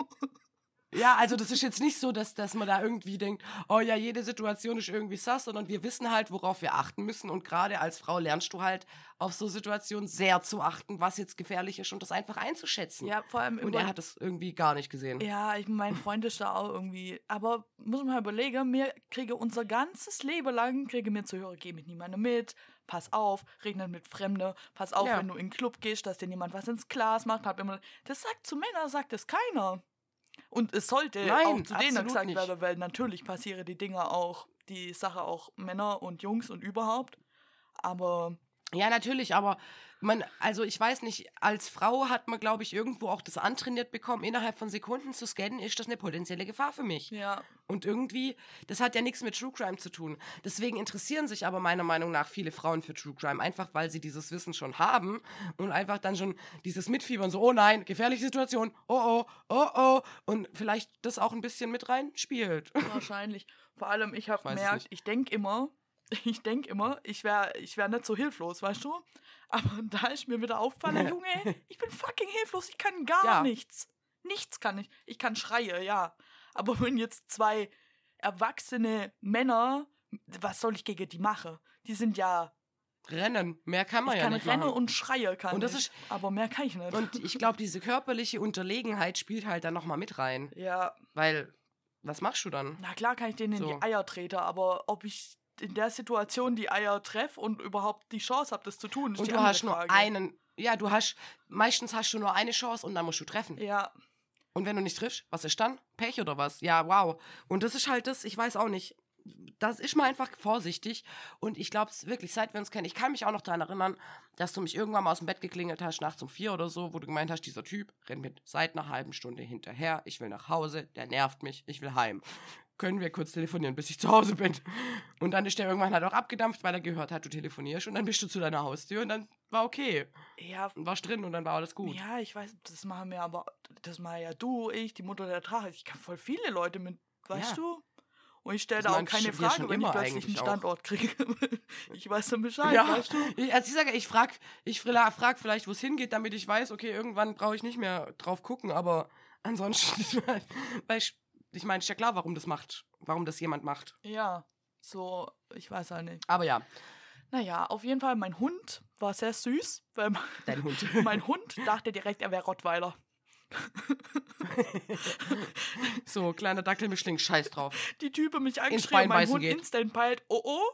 Ja, also das ist jetzt nicht so, dass, dass man da irgendwie denkt, oh ja, jede Situation ist irgendwie sass, sondern wir wissen halt, worauf wir achten müssen. Und gerade als Frau lernst du halt auf so Situationen sehr zu achten, was jetzt gefährlich ist und das einfach einzuschätzen. Ja, vor allem und er hat das irgendwie gar nicht gesehen. Ja, ich, mein Freund ist da auch irgendwie. Aber muss man mal überlegen, mir kriege unser ganzes Leben lang, kriege mir zu hören, geh mit niemandem mit, pass auf, red nicht mit Fremden, pass auf, Ja. wenn du in den Club gehst, dass dir niemand was ins Glas macht. Hab immer, das sagt zu Männern, sagt es keiner. Und es sollte Nein, auch zu denen gesagt nicht. werden, weil natürlich passieren die Dinge auch, die Sache auch Männer und Jungs und überhaupt. Aber Ja, natürlich, aber man, also ich weiß nicht, als Frau hat man, glaube ich, irgendwo auch das antrainiert bekommen, innerhalb von Sekunden zu scannen, ist das eine potenzielle Gefahr für mich. Ja. Und irgendwie, das hat ja nichts mit True Crime zu tun. Deswegen interessieren sich aber meiner Meinung nach viele Frauen für True Crime, einfach weil sie dieses Wissen schon haben und einfach dann schon dieses Mitfiebern, so, oh nein, gefährliche Situation, oh oh, oh oh, und vielleicht das auch ein bisschen mit reinspielt. Wahrscheinlich. Vor allem, ich habe gemerkt, ich denke immer, ich denke immer, ich wäre ich wär nicht so hilflos, weißt du? Aber da ist mir wieder aufgefallen, Junge, ich bin fucking hilflos, ich kann gar Ja. nichts. Nichts kann ich. Ich kann schreie, ja. Aber wenn jetzt zwei erwachsene Männer, was soll ich gegen die machen? Die sind ja, Rennen, mehr kann man ich ja kann nicht rennen machen. und schreie kann Und das ich. ist- aber mehr kann ich nicht. Und ich glaube, diese körperliche Unterlegenheit spielt halt dann nochmal mit rein. ja, Weil, was machst du dann? Na klar kann ich denen in So. die Eier treten, aber ob ich in der Situation die Eier treffe und überhaupt die Chance habe, das zu tun, Und du hast nur Frage. einen, ja, du hast, meistens hast du nur eine Chance und dann musst du treffen. Ja, Und wenn du nicht triffst, was ist dann? Pech oder was? Ja, wow. Und das ist halt das, ich weiß auch nicht. Das ist mal einfach vorsichtig. Und ich glaube es wirklich, seit wir uns kennen, ich kann mich auch noch daran erinnern, dass du mich irgendwann mal aus dem Bett geklingelt hast, nachts um vier oder so, wo du gemeint hast, dieser Typ rennt mir seit einer halben Stunde hinterher. Ich will nach Hause, der nervt mich, ich will heim. Können wir kurz telefonieren, bis ich zu Hause bin? Und dann ist der irgendwann halt auch abgedampft, weil er gehört hat, du telefonierst. Und dann bist du zu deiner Haustür und dann war okay. ja, Und warst drin und dann war alles gut. ja, ich weiß, das machen wir aber, das machen ja du, ich, die Mutter der Drache. Ich kann voll viele Leute mit, weißt Ja. du? Und ich stelle Das da auch keine Frage, wenn ich plötzlich einen eigentlich auch. Standort kriege. ich weiß dann Bescheid, Ja, weißt du? ich, also ich sage, ich frage ich fra- frag vielleicht, wo es hingeht, damit ich weiß, okay, irgendwann brauche ich nicht mehr drauf gucken, aber ansonsten, weil ich, ich meine, ist ja klar, warum das macht, warum das jemand macht. Ja, so, ich weiß auch nicht. Aber ja, Naja, auf jeden Fall, mein Hund war sehr süß, weil dein Hund. mein Hund dachte direkt, er wäre Rottweiler. so, kleiner Dackelmischling, scheiß drauf. die Type mich angeschrieben, mein Hund geht. instant peilt, oh oh,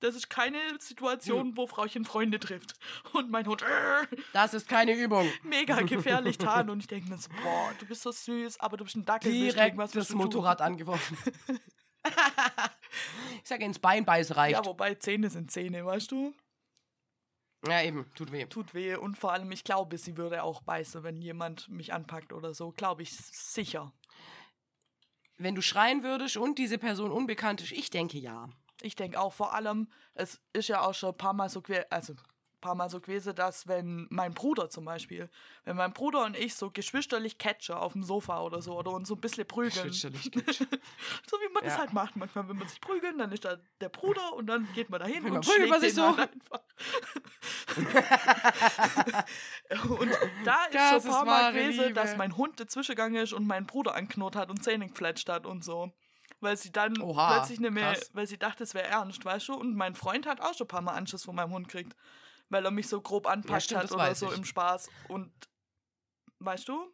das ist keine Situation, Hm. wo Frauchen Freunde trifft. Und mein Hund, äh, Das ist keine Übung. mega gefährlich tan. Und ich denke mir so, boah, du bist so süß, aber du bist ein Dackel. Direkt was das du tun? Motorrad angeworfen. ich sage, ins Bein beißen reicht. Ja, wobei Zähne sind Zähne, weißt du? Ja, eben, tut weh. Tut weh. Und vor allem, ich glaube, sie würde auch beißen, wenn jemand mich anpackt oder so. Glaube ich sicher. Wenn du schreien würdest und diese Person unbekannt ist, ich denke ja. Ich denke auch vor allem, es ist ja auch schon ein paar Mal so gewesen, also paar Mal so gewesen, dass wenn mein Bruder zum Beispiel, wenn mein Bruder und ich so geschwisterlich catchen auf dem Sofa oder so oder uns so ein bisschen prügeln. Schütterlich. so wie man das Ja. halt macht. Manchmal, wenn man sich prügeln, dann ist da der Bruder und dann geht man dahin Manchmal und prügelt schlägt man sich so. halt einfach. und da ist Das schon ein paar Mal gewesen, dass mein Hund dazwischen gegangen ist und meinen Bruder anknurrt hat und Zähne gefletscht hat und so. Weil sie dann Oha, plötzlich nicht mehr, krass. weil sie dachte, es wäre ernst, weißt du? Und mein Freund hat auch schon ein paar Mal Anschiss von meinem Hund gekriegt, weil er mich so grob anpackt stimmt, hat oder so ich. im Spaß. Und weißt du?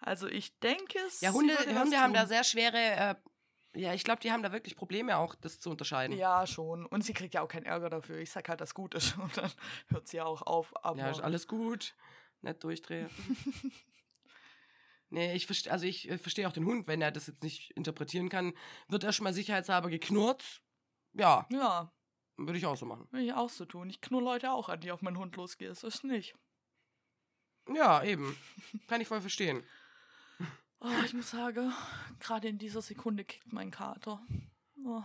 Also ich denke es. Ja, Hunde, Hunde haben da sehr schwere, äh, ja, ich glaube, die haben da wirklich Probleme auch, das zu unterscheiden. Ja, schon. Und sie kriegt ja auch keinen Ärger dafür. Ich sag halt, das gut ist. Und dann hört sie auch auf. Ja, ist alles gut. Nicht durchdrehen. nee, ich verstehe, also ich äh, verstehe auch den Hund, wenn er das jetzt nicht interpretieren kann, wird er schon mal sicherheitshalber geknurrt. Ja, ja, würde ich auch so machen. will ich auch so tun. Ich knurr Leute auch an, die auf meinen Hund losgehen. Das ist nicht. Ja, eben. Kann ich voll verstehen. Oh, ich muss sagen, gerade in dieser Sekunde kickt mein Kater. Oh.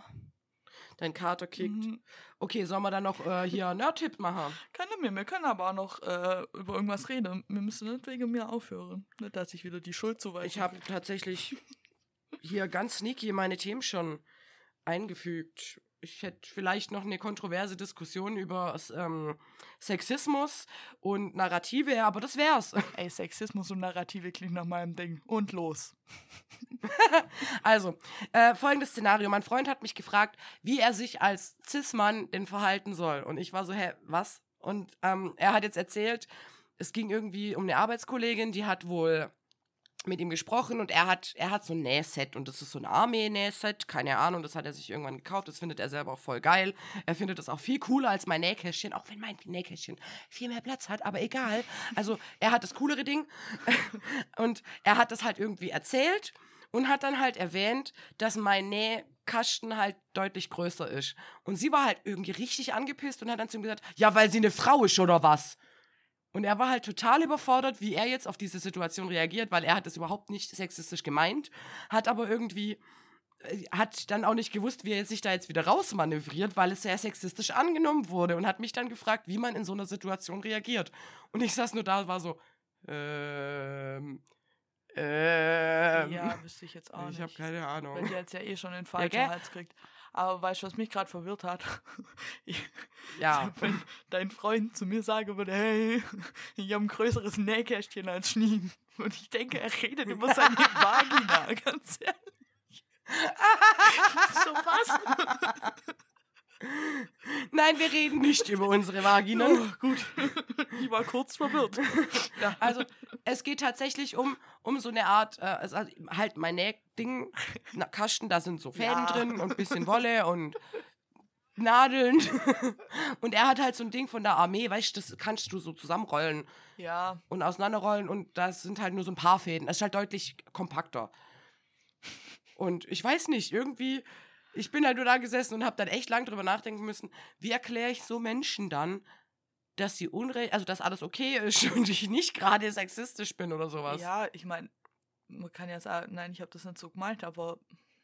Dein Kater kickt. Mhm. Okay, sollen wir dann noch äh, hier einen Nerd-Tipp machen? Keine mehr, wir können aber auch noch äh, über irgendwas reden. Wir müssen nicht wegen mir aufhören. Nicht, dass ich wieder die Schuld zuweise. Ich habe tatsächlich hier ganz sneaky meine Themen schon eingefügt. Ich hätte vielleicht noch eine kontroverse Diskussion über ähm, Sexismus und Narrative, aber das wär's. Ey, Sexismus und Narrative klingt nach meinem Ding. Und los. Also, äh, folgendes Szenario. Mein Freund hat mich gefragt, wie er sich als Cis-Mann denn verhalten soll. Und ich war so, hä, was? Und ähm, er hat jetzt erzählt, es ging irgendwie um eine Arbeitskollegin, die hat wohl mit ihm gesprochen und er hat, er hat so ein Nähset und das ist so ein Armee-Nähset, keine Ahnung, das hat er sich irgendwann gekauft, das findet er selber auch voll geil. Er findet das auch viel cooler als mein Nähkästchen, auch wenn mein Nähkästchen viel mehr Platz hat, aber egal. Also er hat das coolere Ding und er hat das halt irgendwie erzählt und hat dann halt erwähnt, dass mein Nähkasten halt deutlich größer ist. Und sie war halt irgendwie richtig angepisst und hat dann zu ihm gesagt, ja, weil sie eine Frau ist oder was? Und er war halt total überfordert, wie er jetzt auf diese Situation reagiert, weil er hat das überhaupt nicht sexistisch gemeint, hat aber irgendwie äh, hat dann auch nicht gewusst, wie er sich da jetzt wieder rausmanövriert, weil es sehr sexistisch angenommen wurde und hat mich dann gefragt, wie man in so einer Situation reagiert. Und ich saß nur da und war so, ähm, ähm. Ja, wüsste ich jetzt auch ich nicht. habe keine Ahnung. Weil der jetzt ja eh schon den falschen gell? Hals kriegt. Aber weißt du, was mich gerade verwirrt hat? Ich, Ja. Wenn dein Freund zu mir sagen würde, hey, ich habe ein größeres Nähkästchen als Schnien. Und ich denke, er redet über seine Vagina, ganz ehrlich. so was? Nein, wir reden nicht über unsere Vagina. Oh, gut. Ich war kurz verwirrt. Ja. Also, es geht tatsächlich um, um so eine Art, äh, also halt mein Nähding, Kasten, da sind so Fäden Ja. drin und ein bisschen Wolle und Nadeln. Und er hat halt so ein Ding von der Armee, weißt du, das kannst du so zusammenrollen ja, und auseinanderrollen und das sind halt nur so ein paar Fäden. Das ist halt deutlich kompakter. Und ich weiß nicht, irgendwie, ich bin halt nur da gesessen und habe dann echt lang drüber nachdenken müssen, wie erkläre ich so Menschen dann, dass sie unrecht, also dass alles okay ist und ich nicht gerade sexistisch bin oder sowas. ja, ich meine, man kann ja sagen, nein, ich habe das nicht so gemeint, aber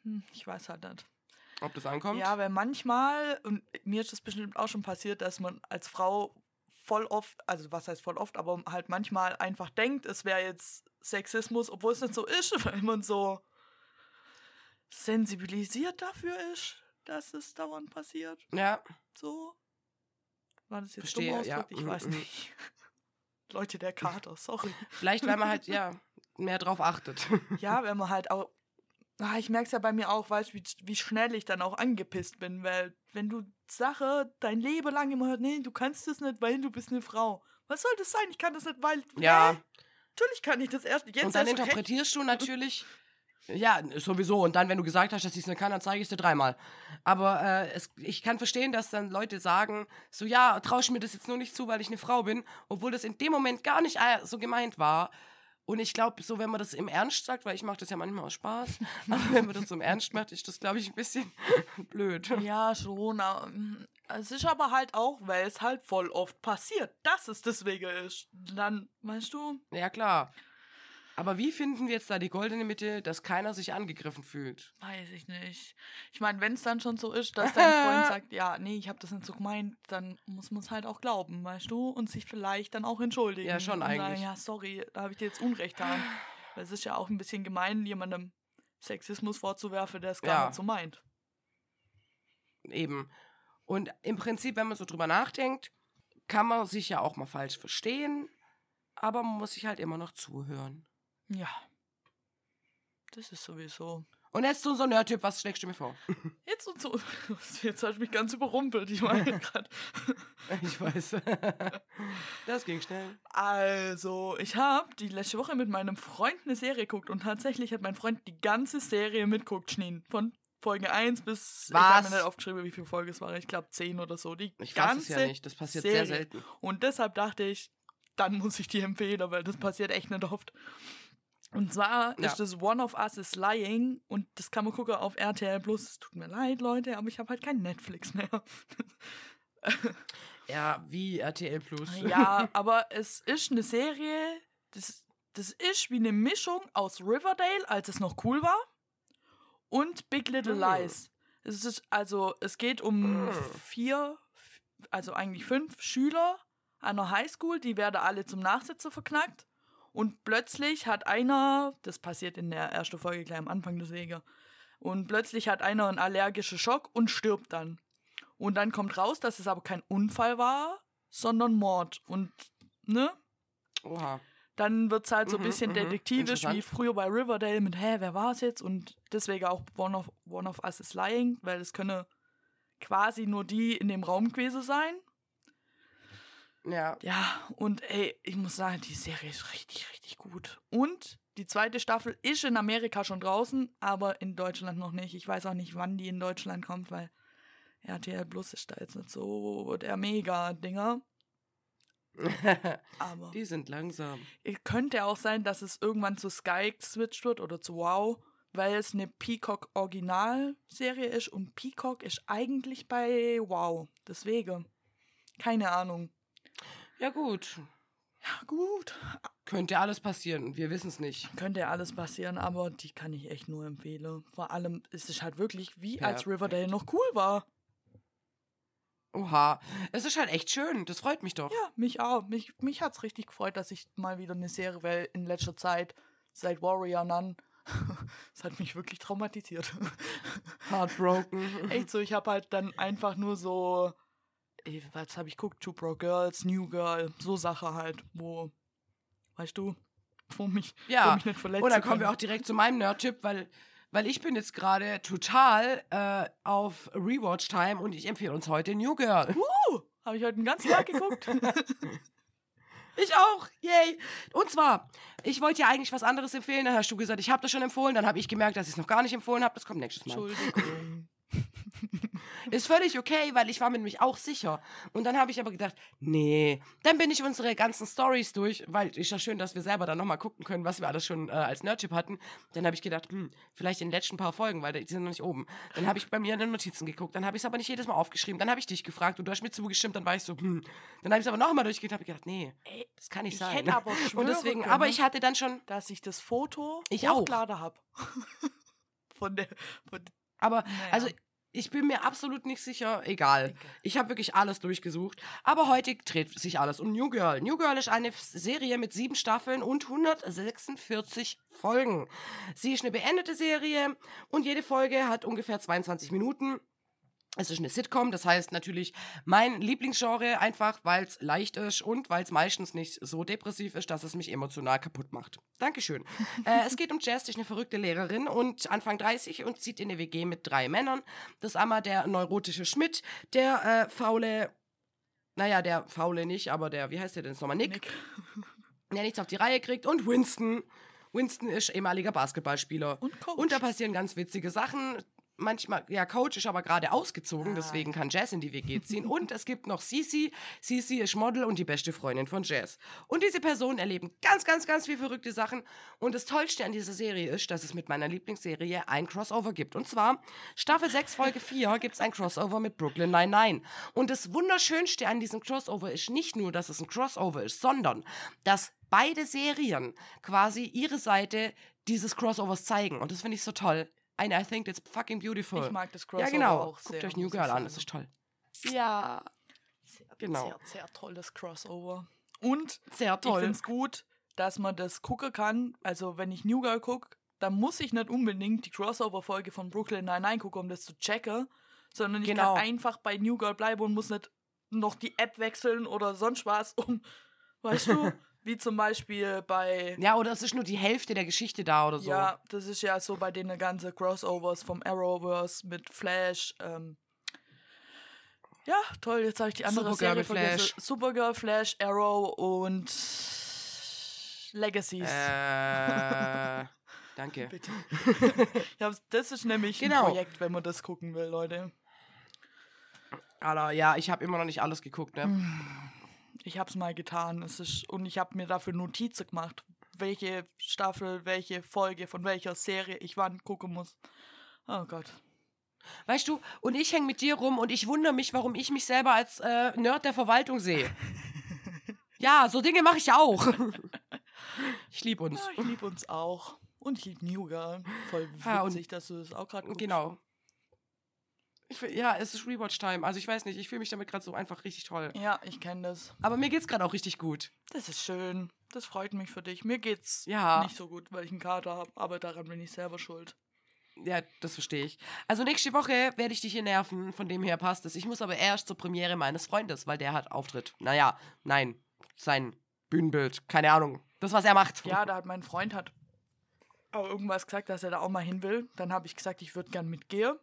hm, ich weiß halt nicht. Ob das ankommt? Ja, weil manchmal, und mir ist das bestimmt auch schon passiert, dass man als Frau voll oft, also was heißt voll oft, aber halt manchmal einfach denkt, es wäre jetzt Sexismus, obwohl es nicht so ist, weil man so sensibilisiert dafür ist, dass es dauernd passiert. Ja, So. War das jetzt Verstehe, dumm ja. Ich Mhm, weiß mhm. nicht. Leute, der Kater, sorry. vielleicht, weil man halt, ja, mehr drauf achtet. Ja, wenn man halt auch. Ah, ich merke es ja bei mir auch, weißt du, wie, wie schnell ich dann auch angepisst bin, weil wenn du Sache dein Leben lang immer hört, nee, du kannst das nicht, weil du bist eine Frau. Was soll das sein? Ich kann das nicht, weil. Ja. Hä? Natürlich kann ich das erst. Jetzt und dann erst recht. interpretierst du natürlich, ja, sowieso. Und dann, wenn du gesagt hast, dass ich es nicht kann, dann zeige ich es dir dreimal. Aber äh, es, ich kann verstehen, dass dann Leute sagen, so, ja, traue ich mir das jetzt nur nicht zu, weil ich eine Frau bin, obwohl das in dem Moment gar nicht äh, so gemeint war. Und ich glaube, so, wenn man das im Ernst sagt, weil ich mache das ja manchmal aus Spaß, aber wenn man das so im Ernst macht, ist das, glaube ich, ein bisschen blöd. Ja, schon. Es ist aber halt auch, weil es halt voll oft passiert, dass es deswegen ist. Dann, weißt du, Ja, klar. Aber wie finden wir jetzt da die goldene Mitte, dass keiner sich angegriffen fühlt? Weiß ich nicht. Ich meine, wenn es dann schon so ist, dass dein Freund sagt, ja, nee, ich habe das nicht so gemeint, dann muss man es halt auch glauben, weißt du? Und sich vielleicht dann auch entschuldigen. Ja, schon und Sagen, eigentlich. ja, sorry, da habe ich dir jetzt Unrecht getan. Weil es ist ja auch ein bisschen gemein, jemandem Sexismus vorzuwerfen, der es gar Ja. nicht so meint. Eben. Und im Prinzip, wenn man so drüber nachdenkt, kann man sich ja auch mal falsch verstehen, aber man muss sich halt immer noch zuhören. Ja. Das ist sowieso. Und jetzt so ein Nerd-Typ, was schlägst du mir vor? Jetzt und so. Jetzt hast du mich ganz überrumpelt. Ich meine gerade. Ich weiß. Das ging schnell. Also, ich habe die letzte Woche mit meinem Freund eine Serie geguckt und tatsächlich hat mein Freund die ganze Serie mitguckt, Schneen. Von Folge 1 bis. Ich habe Was? mir nicht aufgeschrieben, wie viele Folgen es waren. Ich glaube 10 oder so. Die Ich weiß ganze es ja nicht. Das passiert Serie. sehr selten. Und deshalb dachte ich, dann muss ich die empfehlen, weil das passiert echt nicht oft. Und zwar Ja. ist das One of Us is Lying und das kann man gucken auf RTL Plus. Es tut mir leid, Leute, aber ich habe halt kein Netflix mehr. Ja, wie RTL Plus. Ja, aber es ist eine Serie, das, das ist wie eine Mischung aus Riverdale, als es noch cool war, und Big Little Hm. Lies. Es ist also, es geht um Hm. vier, also eigentlich fünf Schüler einer Highschool, die werden alle zum Nachsitzen verknackt. Und plötzlich hat einer, das passiert in der ersten Folge gleich am Anfang deswegen, und plötzlich hat einer einen allergischen Schock und stirbt dann. Und dann kommt raus, dass es aber kein Unfall war, sondern Mord. Und, ne? Oha. Dann wird es halt so ein Mhm, bisschen mhm. detektivisch, wie früher bei Riverdale mit, hä, wer war es jetzt? Und deswegen auch One of, One of Us is Lying, weil es könne quasi nur die in dem Raum gewesen sein. Ja. Ja, und ey, ich muss sagen, die Serie ist richtig, richtig gut. Und die zweite Staffel ist in Amerika schon draußen, aber in Deutschland noch nicht. Ich weiß auch nicht, wann die in Deutschland kommt, weil RTL Plus ist da jetzt nicht so der Mega-Dinger. Aber Die sind langsam. es könnte auch sein, dass es irgendwann zu Sky geswitcht wird oder zu Wow, weil es eine Peacock Originalserie ist und Peacock ist eigentlich bei Wow. Deswegen. Keine Ahnung. Ja, gut. Gut, Könnte alles passieren. Wir wissen es nicht. könnte ja alles passieren, aber die kann ich echt nur empfehlen. Vor allem ist es halt wirklich, wie als Perfekt. Riverdale noch cool war. Oha. Es ist halt echt schön. Das freut mich doch. Ja, mich auch. Mich, mich hat es richtig gefreut, dass ich mal wieder eine Serie, weil in letzter Zeit, seit Warrior Nun, es hat mich wirklich traumatisiert. Heartbroken. Echt so, ich habe halt dann einfach nur so, was habe ich geguckt? Two Pro Girls, New Girl, so Sache halt, wo, weißt du, wo mich, wo Ja. mich nicht verletzt Und dann kommen wir auch direkt zu meinem Nerd-Tipp, weil, weil ich bin jetzt gerade total äh, auf Rewatch-Time und ich empfehle uns heute New Girl. Uh, habe ich heute den ganzen Tag geguckt. Ich auch, yay. Und zwar, ich wollte ja eigentlich was anderes empfehlen, dann hast du gesagt, ich habe das schon empfohlen, dann habe ich gemerkt, dass ich es noch gar nicht empfohlen habe, das kommt nächstes Mal. Entschuldigung. Ist völlig okay, weil ich war mir nämlich auch sicher. Und dann habe ich aber gedacht, nee, dann bin ich unsere ganzen Stories durch, weil ist ja schön, dass wir selber dann nochmal gucken können, was wir alles schon äh, als Nerdchip hatten. Dann habe ich gedacht, hm, vielleicht in den letzten paar Folgen, weil die sind noch nicht oben. Dann habe ich bei mir in den Notizen geguckt, dann habe ich es aber nicht jedes Mal aufgeschrieben. Dann habe ich dich gefragt und du hast mir zugestimmt, dann war ich so, hm. Dann habe ich es aber nochmal durchgeguckt und habe gedacht, nee, das kann nicht ich sein. hätte aber und deswegen, können, aber ich hatte dann schon, dass ich das Foto Ich auch. hochgeladen habe. von der, von aber, Naja. also ich bin mir absolut nicht sicher, egal. Ich habe wirklich alles durchgesucht. Aber heute dreht sich alles um New Girl. New Girl ist eine Serie mit sieben Staffeln und 146 Folgen. Sie ist eine beendete Serie und jede Folge hat ungefähr 22 Minuten. Es ist eine Sitcom, das heißt natürlich mein Lieblingsgenre, einfach weil es leicht ist und weil es meistens nicht so depressiv ist, dass es mich emotional kaputt macht. Dankeschön. äh, es geht um Jess, die ist eine verrückte Lehrerin und Anfang 30 und zieht in eine WG mit drei Männern. Das ist einmal der neurotische Schmidt, der äh, faule, naja, der faule nicht, aber der, wie heißt der denn jetzt nochmal? Nick, Nick. der nichts auf die Reihe kriegt und Winston. Winston ist ehemaliger Basketballspieler. Und Coach. Und da passieren ganz witzige Sachen. Manchmal, ja, Coach ist aber gerade ausgezogen, Ah. deswegen kann Jazz in die WG ziehen. Und es gibt noch Sisi. Sisi ist Model und die beste Freundin von Jazz. Und diese Personen erleben ganz, ganz, ganz viele verrückte Sachen. Und das Tollste an dieser Serie ist, dass es mit meiner Lieblingsserie ein Crossover gibt. Und zwar Staffel 6, Folge 4 gibt es ein Crossover mit Brooklyn Nine-Nine. Und das Wunderschönste an diesem Crossover ist nicht nur, dass es ein Crossover ist, sondern dass beide Serien quasi ihre Seite dieses Crossovers zeigen. Und das finde ich so toll. And I think that's fucking beautiful. Ich mag das Crossover ja, genau. auch sehr. Guckt euch New ich Girl an, das ist toll. Ja, Sehr, genau. Sehr, sehr tolles Crossover. Und sehr ich toll. finde es gut, dass man das gucken kann. Also, wenn ich New Girl gucke, dann muss ich nicht unbedingt die Crossover-Folge von Brooklyn Nine-Nine gucken, um das zu checken, sondern ich Genau. kann einfach bei New Girl bleiben und muss nicht noch die App wechseln oder sonst was, um, weißt du, wie zum Beispiel bei. Ja, oder es ist nur die Hälfte der Geschichte da oder so. Ja, das ist ja so bei den ganzen Crossovers vom Arrowverse mit Flash. Ähm ja, toll, jetzt habe ich die andere Supergirl Serie. Flash. Supergirl, Flash, Arrow und Legacies. Äh, danke. Bitte. ja, das ist nämlich Genau. ein Projekt, wenn man das gucken will, Leute. Alter, ja, ich habe immer noch nicht alles geguckt, ne? Ich habe es mal getan. Es ist, und ich habe mir dafür Notizen gemacht, welche Staffel, welche Folge von welcher Serie ich wann gucken muss. Oh Gott. Weißt du, und ich hänge mit dir rum und ich wundere mich, warum ich mich selber als äh, Nerd der Verwaltung sehe. ja, so Dinge mache ich auch. ich liebe uns. Ja, ich liebe uns auch. Und ich liebe New Girl. Voll Ja, und- witzig, dass du das auch gerade guckst. Genau. Ich, ja, es ist Rewatch-Time. Also ich weiß nicht, ich fühle mich damit gerade so einfach richtig toll. Ja, ich kenne das. Aber mir geht's gerade auch richtig gut. Das ist schön. Das freut mich für dich. Mir geht's Ja. nicht so gut, weil ich einen Kater habe, aber daran bin ich selber schuld. Ja, das verstehe ich. Also nächste Woche werde ich dich hier nerven, von dem her passt es. Ich muss aber erst zur Premiere meines Freundes, weil der hat Auftritt. Naja, nein, sein Bühnenbild, keine Ahnung. Das, was er macht. Ja, da hat mein Freund hat aber irgendwas gesagt, dass er da auch mal hin will. Dann habe ich gesagt, ich würde gern mitgehen.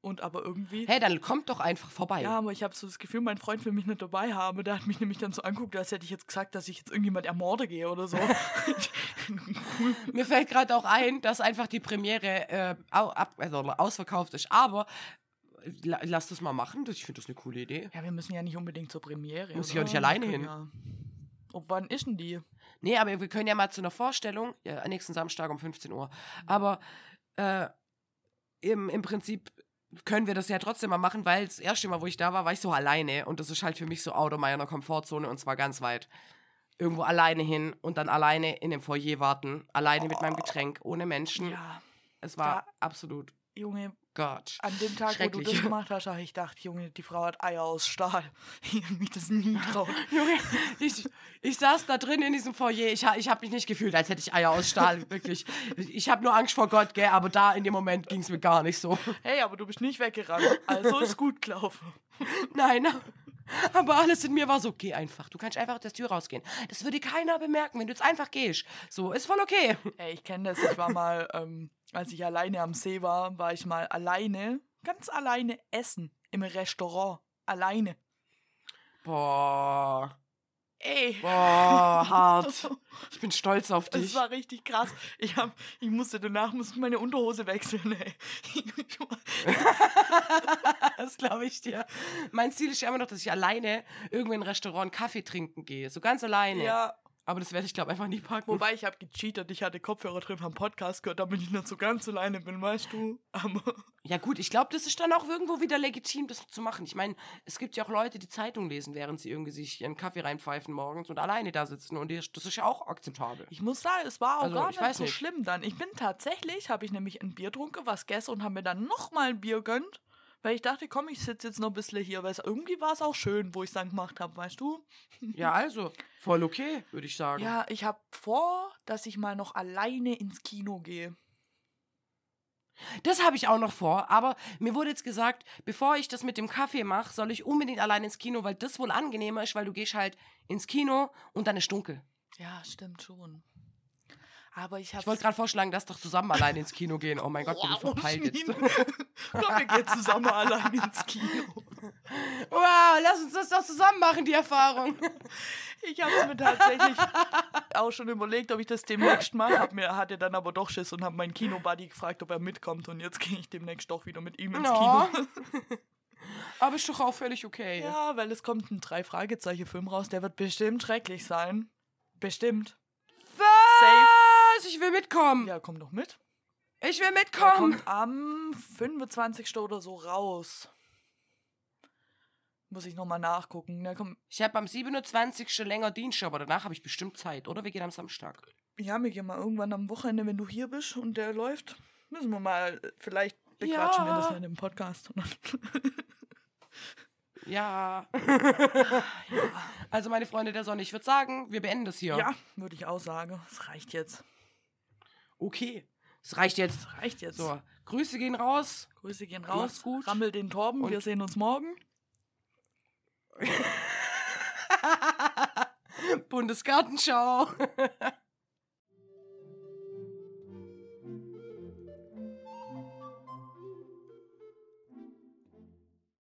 Und aber irgendwie. Hey, dann kommt doch einfach vorbei. Ja, aber ich habe so das Gefühl, mein Freund will mich nicht dabei haben. Der hat mich nämlich dann so anguckt, als hätte ich jetzt gesagt, dass ich jetzt irgendjemand ermorde gehe oder so. cool. Mir fällt gerade auch ein, dass einfach die Premiere äh, also ausverkauft ist. Aber la, lass das mal machen. Ich finde das eine coole Idee. Ja, wir müssen ja nicht unbedingt zur Premiere. Muss ich auch nicht alleine hin. Ja. Ob wann ist denn die? Nee, aber wir können ja mal zu einer Vorstellung, ja, nächsten Samstag um 15 Uhr. Aber äh, im, im Prinzip können wir das ja trotzdem mal machen, weil das erste Mal, wo ich da war, war ich so alleine und das ist halt für mich so out of meiner Komfortzone und zwar ganz weit. irgendwo alleine hin und dann alleine in dem Foyer warten, alleine mit meinem Getränk, ohne Menschen. Ja, Es war Da- absolut Junge, Gott. an dem Tag, wo du das gemacht hast, habe ich gedacht, Junge, die Frau hat Eier aus Stahl. Ich hab mich das nie traut. Junge, ich, ich saß da drin in diesem Foyer. Ich, ich habe mich nicht gefühlt, als hätte ich Eier aus Stahl. Wirklich. Ich habe nur Angst vor Gott, gell? Aber da in dem Moment ging es mir gar nicht so. Hey, aber du bist nicht weggerannt. Also ist gut gelaufen. Nein. Aber alles in mir war so, geh einfach. Du kannst einfach aus der Tür rausgehen. Das würde keiner bemerken, wenn du jetzt einfach gehst. So, ist voll okay. Ey, ich kenne das. Ich war mal, ähm, als ich alleine am See war, war ich mal alleine, ganz alleine essen im Restaurant. Alleine. Boah. Ey. Boah, hart. Ich bin stolz auf Das dich. war richtig krass. Ich, hab, ich musste danach musste meine Unterhose wechseln, ey. Das glaube ich dir. Mein Ziel ist ja immer noch, dass ich alleine irgendwo in ein Restaurant Kaffee trinken gehe. So ganz alleine. ja, Aber das werde ich, glaube ich, einfach nie packen. wobei ich habe gecheatet. Ich hatte Kopfhörer drin, haben Podcast gehört, damit ich nicht so ganz alleine bin, weißt du. Aber Ja gut, ich glaube, das ist dann auch irgendwo wieder legitim, das zu machen. Ich meine, es gibt ja auch Leute, die Zeitung lesen, während sie irgendwie sich ihren Kaffee reinpfeifen morgens und alleine da sitzen. Und das ist ja auch akzeptabel. ich muss sagen, es war auch Also, gar ich nicht so nicht. schlimm dann. Ich bin tatsächlich, habe ich nämlich ein Bier getrunken, was gegessen und habe mir dann nochmal ein Bier gönnt. Weil ich dachte, komm, ich sitze jetzt noch ein bisschen hier, weil es irgendwie war es auch schön, wo ich es dann gemacht habe, weißt du? Ja, also, voll okay, würde ich sagen. Ja, ich habe vor, dass ich mal noch alleine ins Kino gehe. Das habe ich auch noch vor, aber mir wurde jetzt gesagt, bevor ich das mit dem Kaffee mache, soll ich unbedingt allein ins Kino, weil das wohl angenehmer ist, weil du gehst halt ins Kino und dann ist dunkel. Ja, stimmt schon. Aber ich habe Ich wollte gerade vorschlagen, dass doch zusammen allein ins Kino gehen. Oh mein Gott, bin ich verpeilt jetzt. Komm, wir gehen zusammen allein ins Kino. wow, lass uns das doch zusammen machen, die Erfahrung. Ich habe es mir tatsächlich auch schon überlegt, ob ich das demnächst mache. Hab mir, hatte dann aber doch Schiss und habe meinen Kino-Buddy gefragt, ob er mitkommt. Und jetzt gehe ich demnächst doch wieder mit ihm ins Ja. Kino. Aber ist doch auch völlig okay. Ja, weil es kommt ein Drei-Fragezeichen-Film raus. Der wird bestimmt schrecklich sein. Bestimmt. Was? Ich will mitkommen. Ja, komm doch mit. Ich will Der mitkommen. kommt am 25. oder so raus. Muss ich nochmal nachgucken. Der kommt, Ich habe am 27. länger Dienst, aber danach habe ich bestimmt Zeit. Oder wir gehen am Samstag. ja, wir gehen mal irgendwann am Wochenende, wenn du hier bist und der läuft. Müssen wir mal, vielleicht bequatschen wir Ja. das dann im Podcast. Ja. Also meine Freunde der Sonne, ich würde sagen, wir beenden das hier. ja, würde ich auch sagen. Es reicht jetzt. Okay. Es reicht jetzt. Es reicht jetzt. So, Grüße gehen raus. Grüße gehen Macht's raus. gut. Rammel den Torben. Und- wir sehen uns morgen. Bundesgartenschau.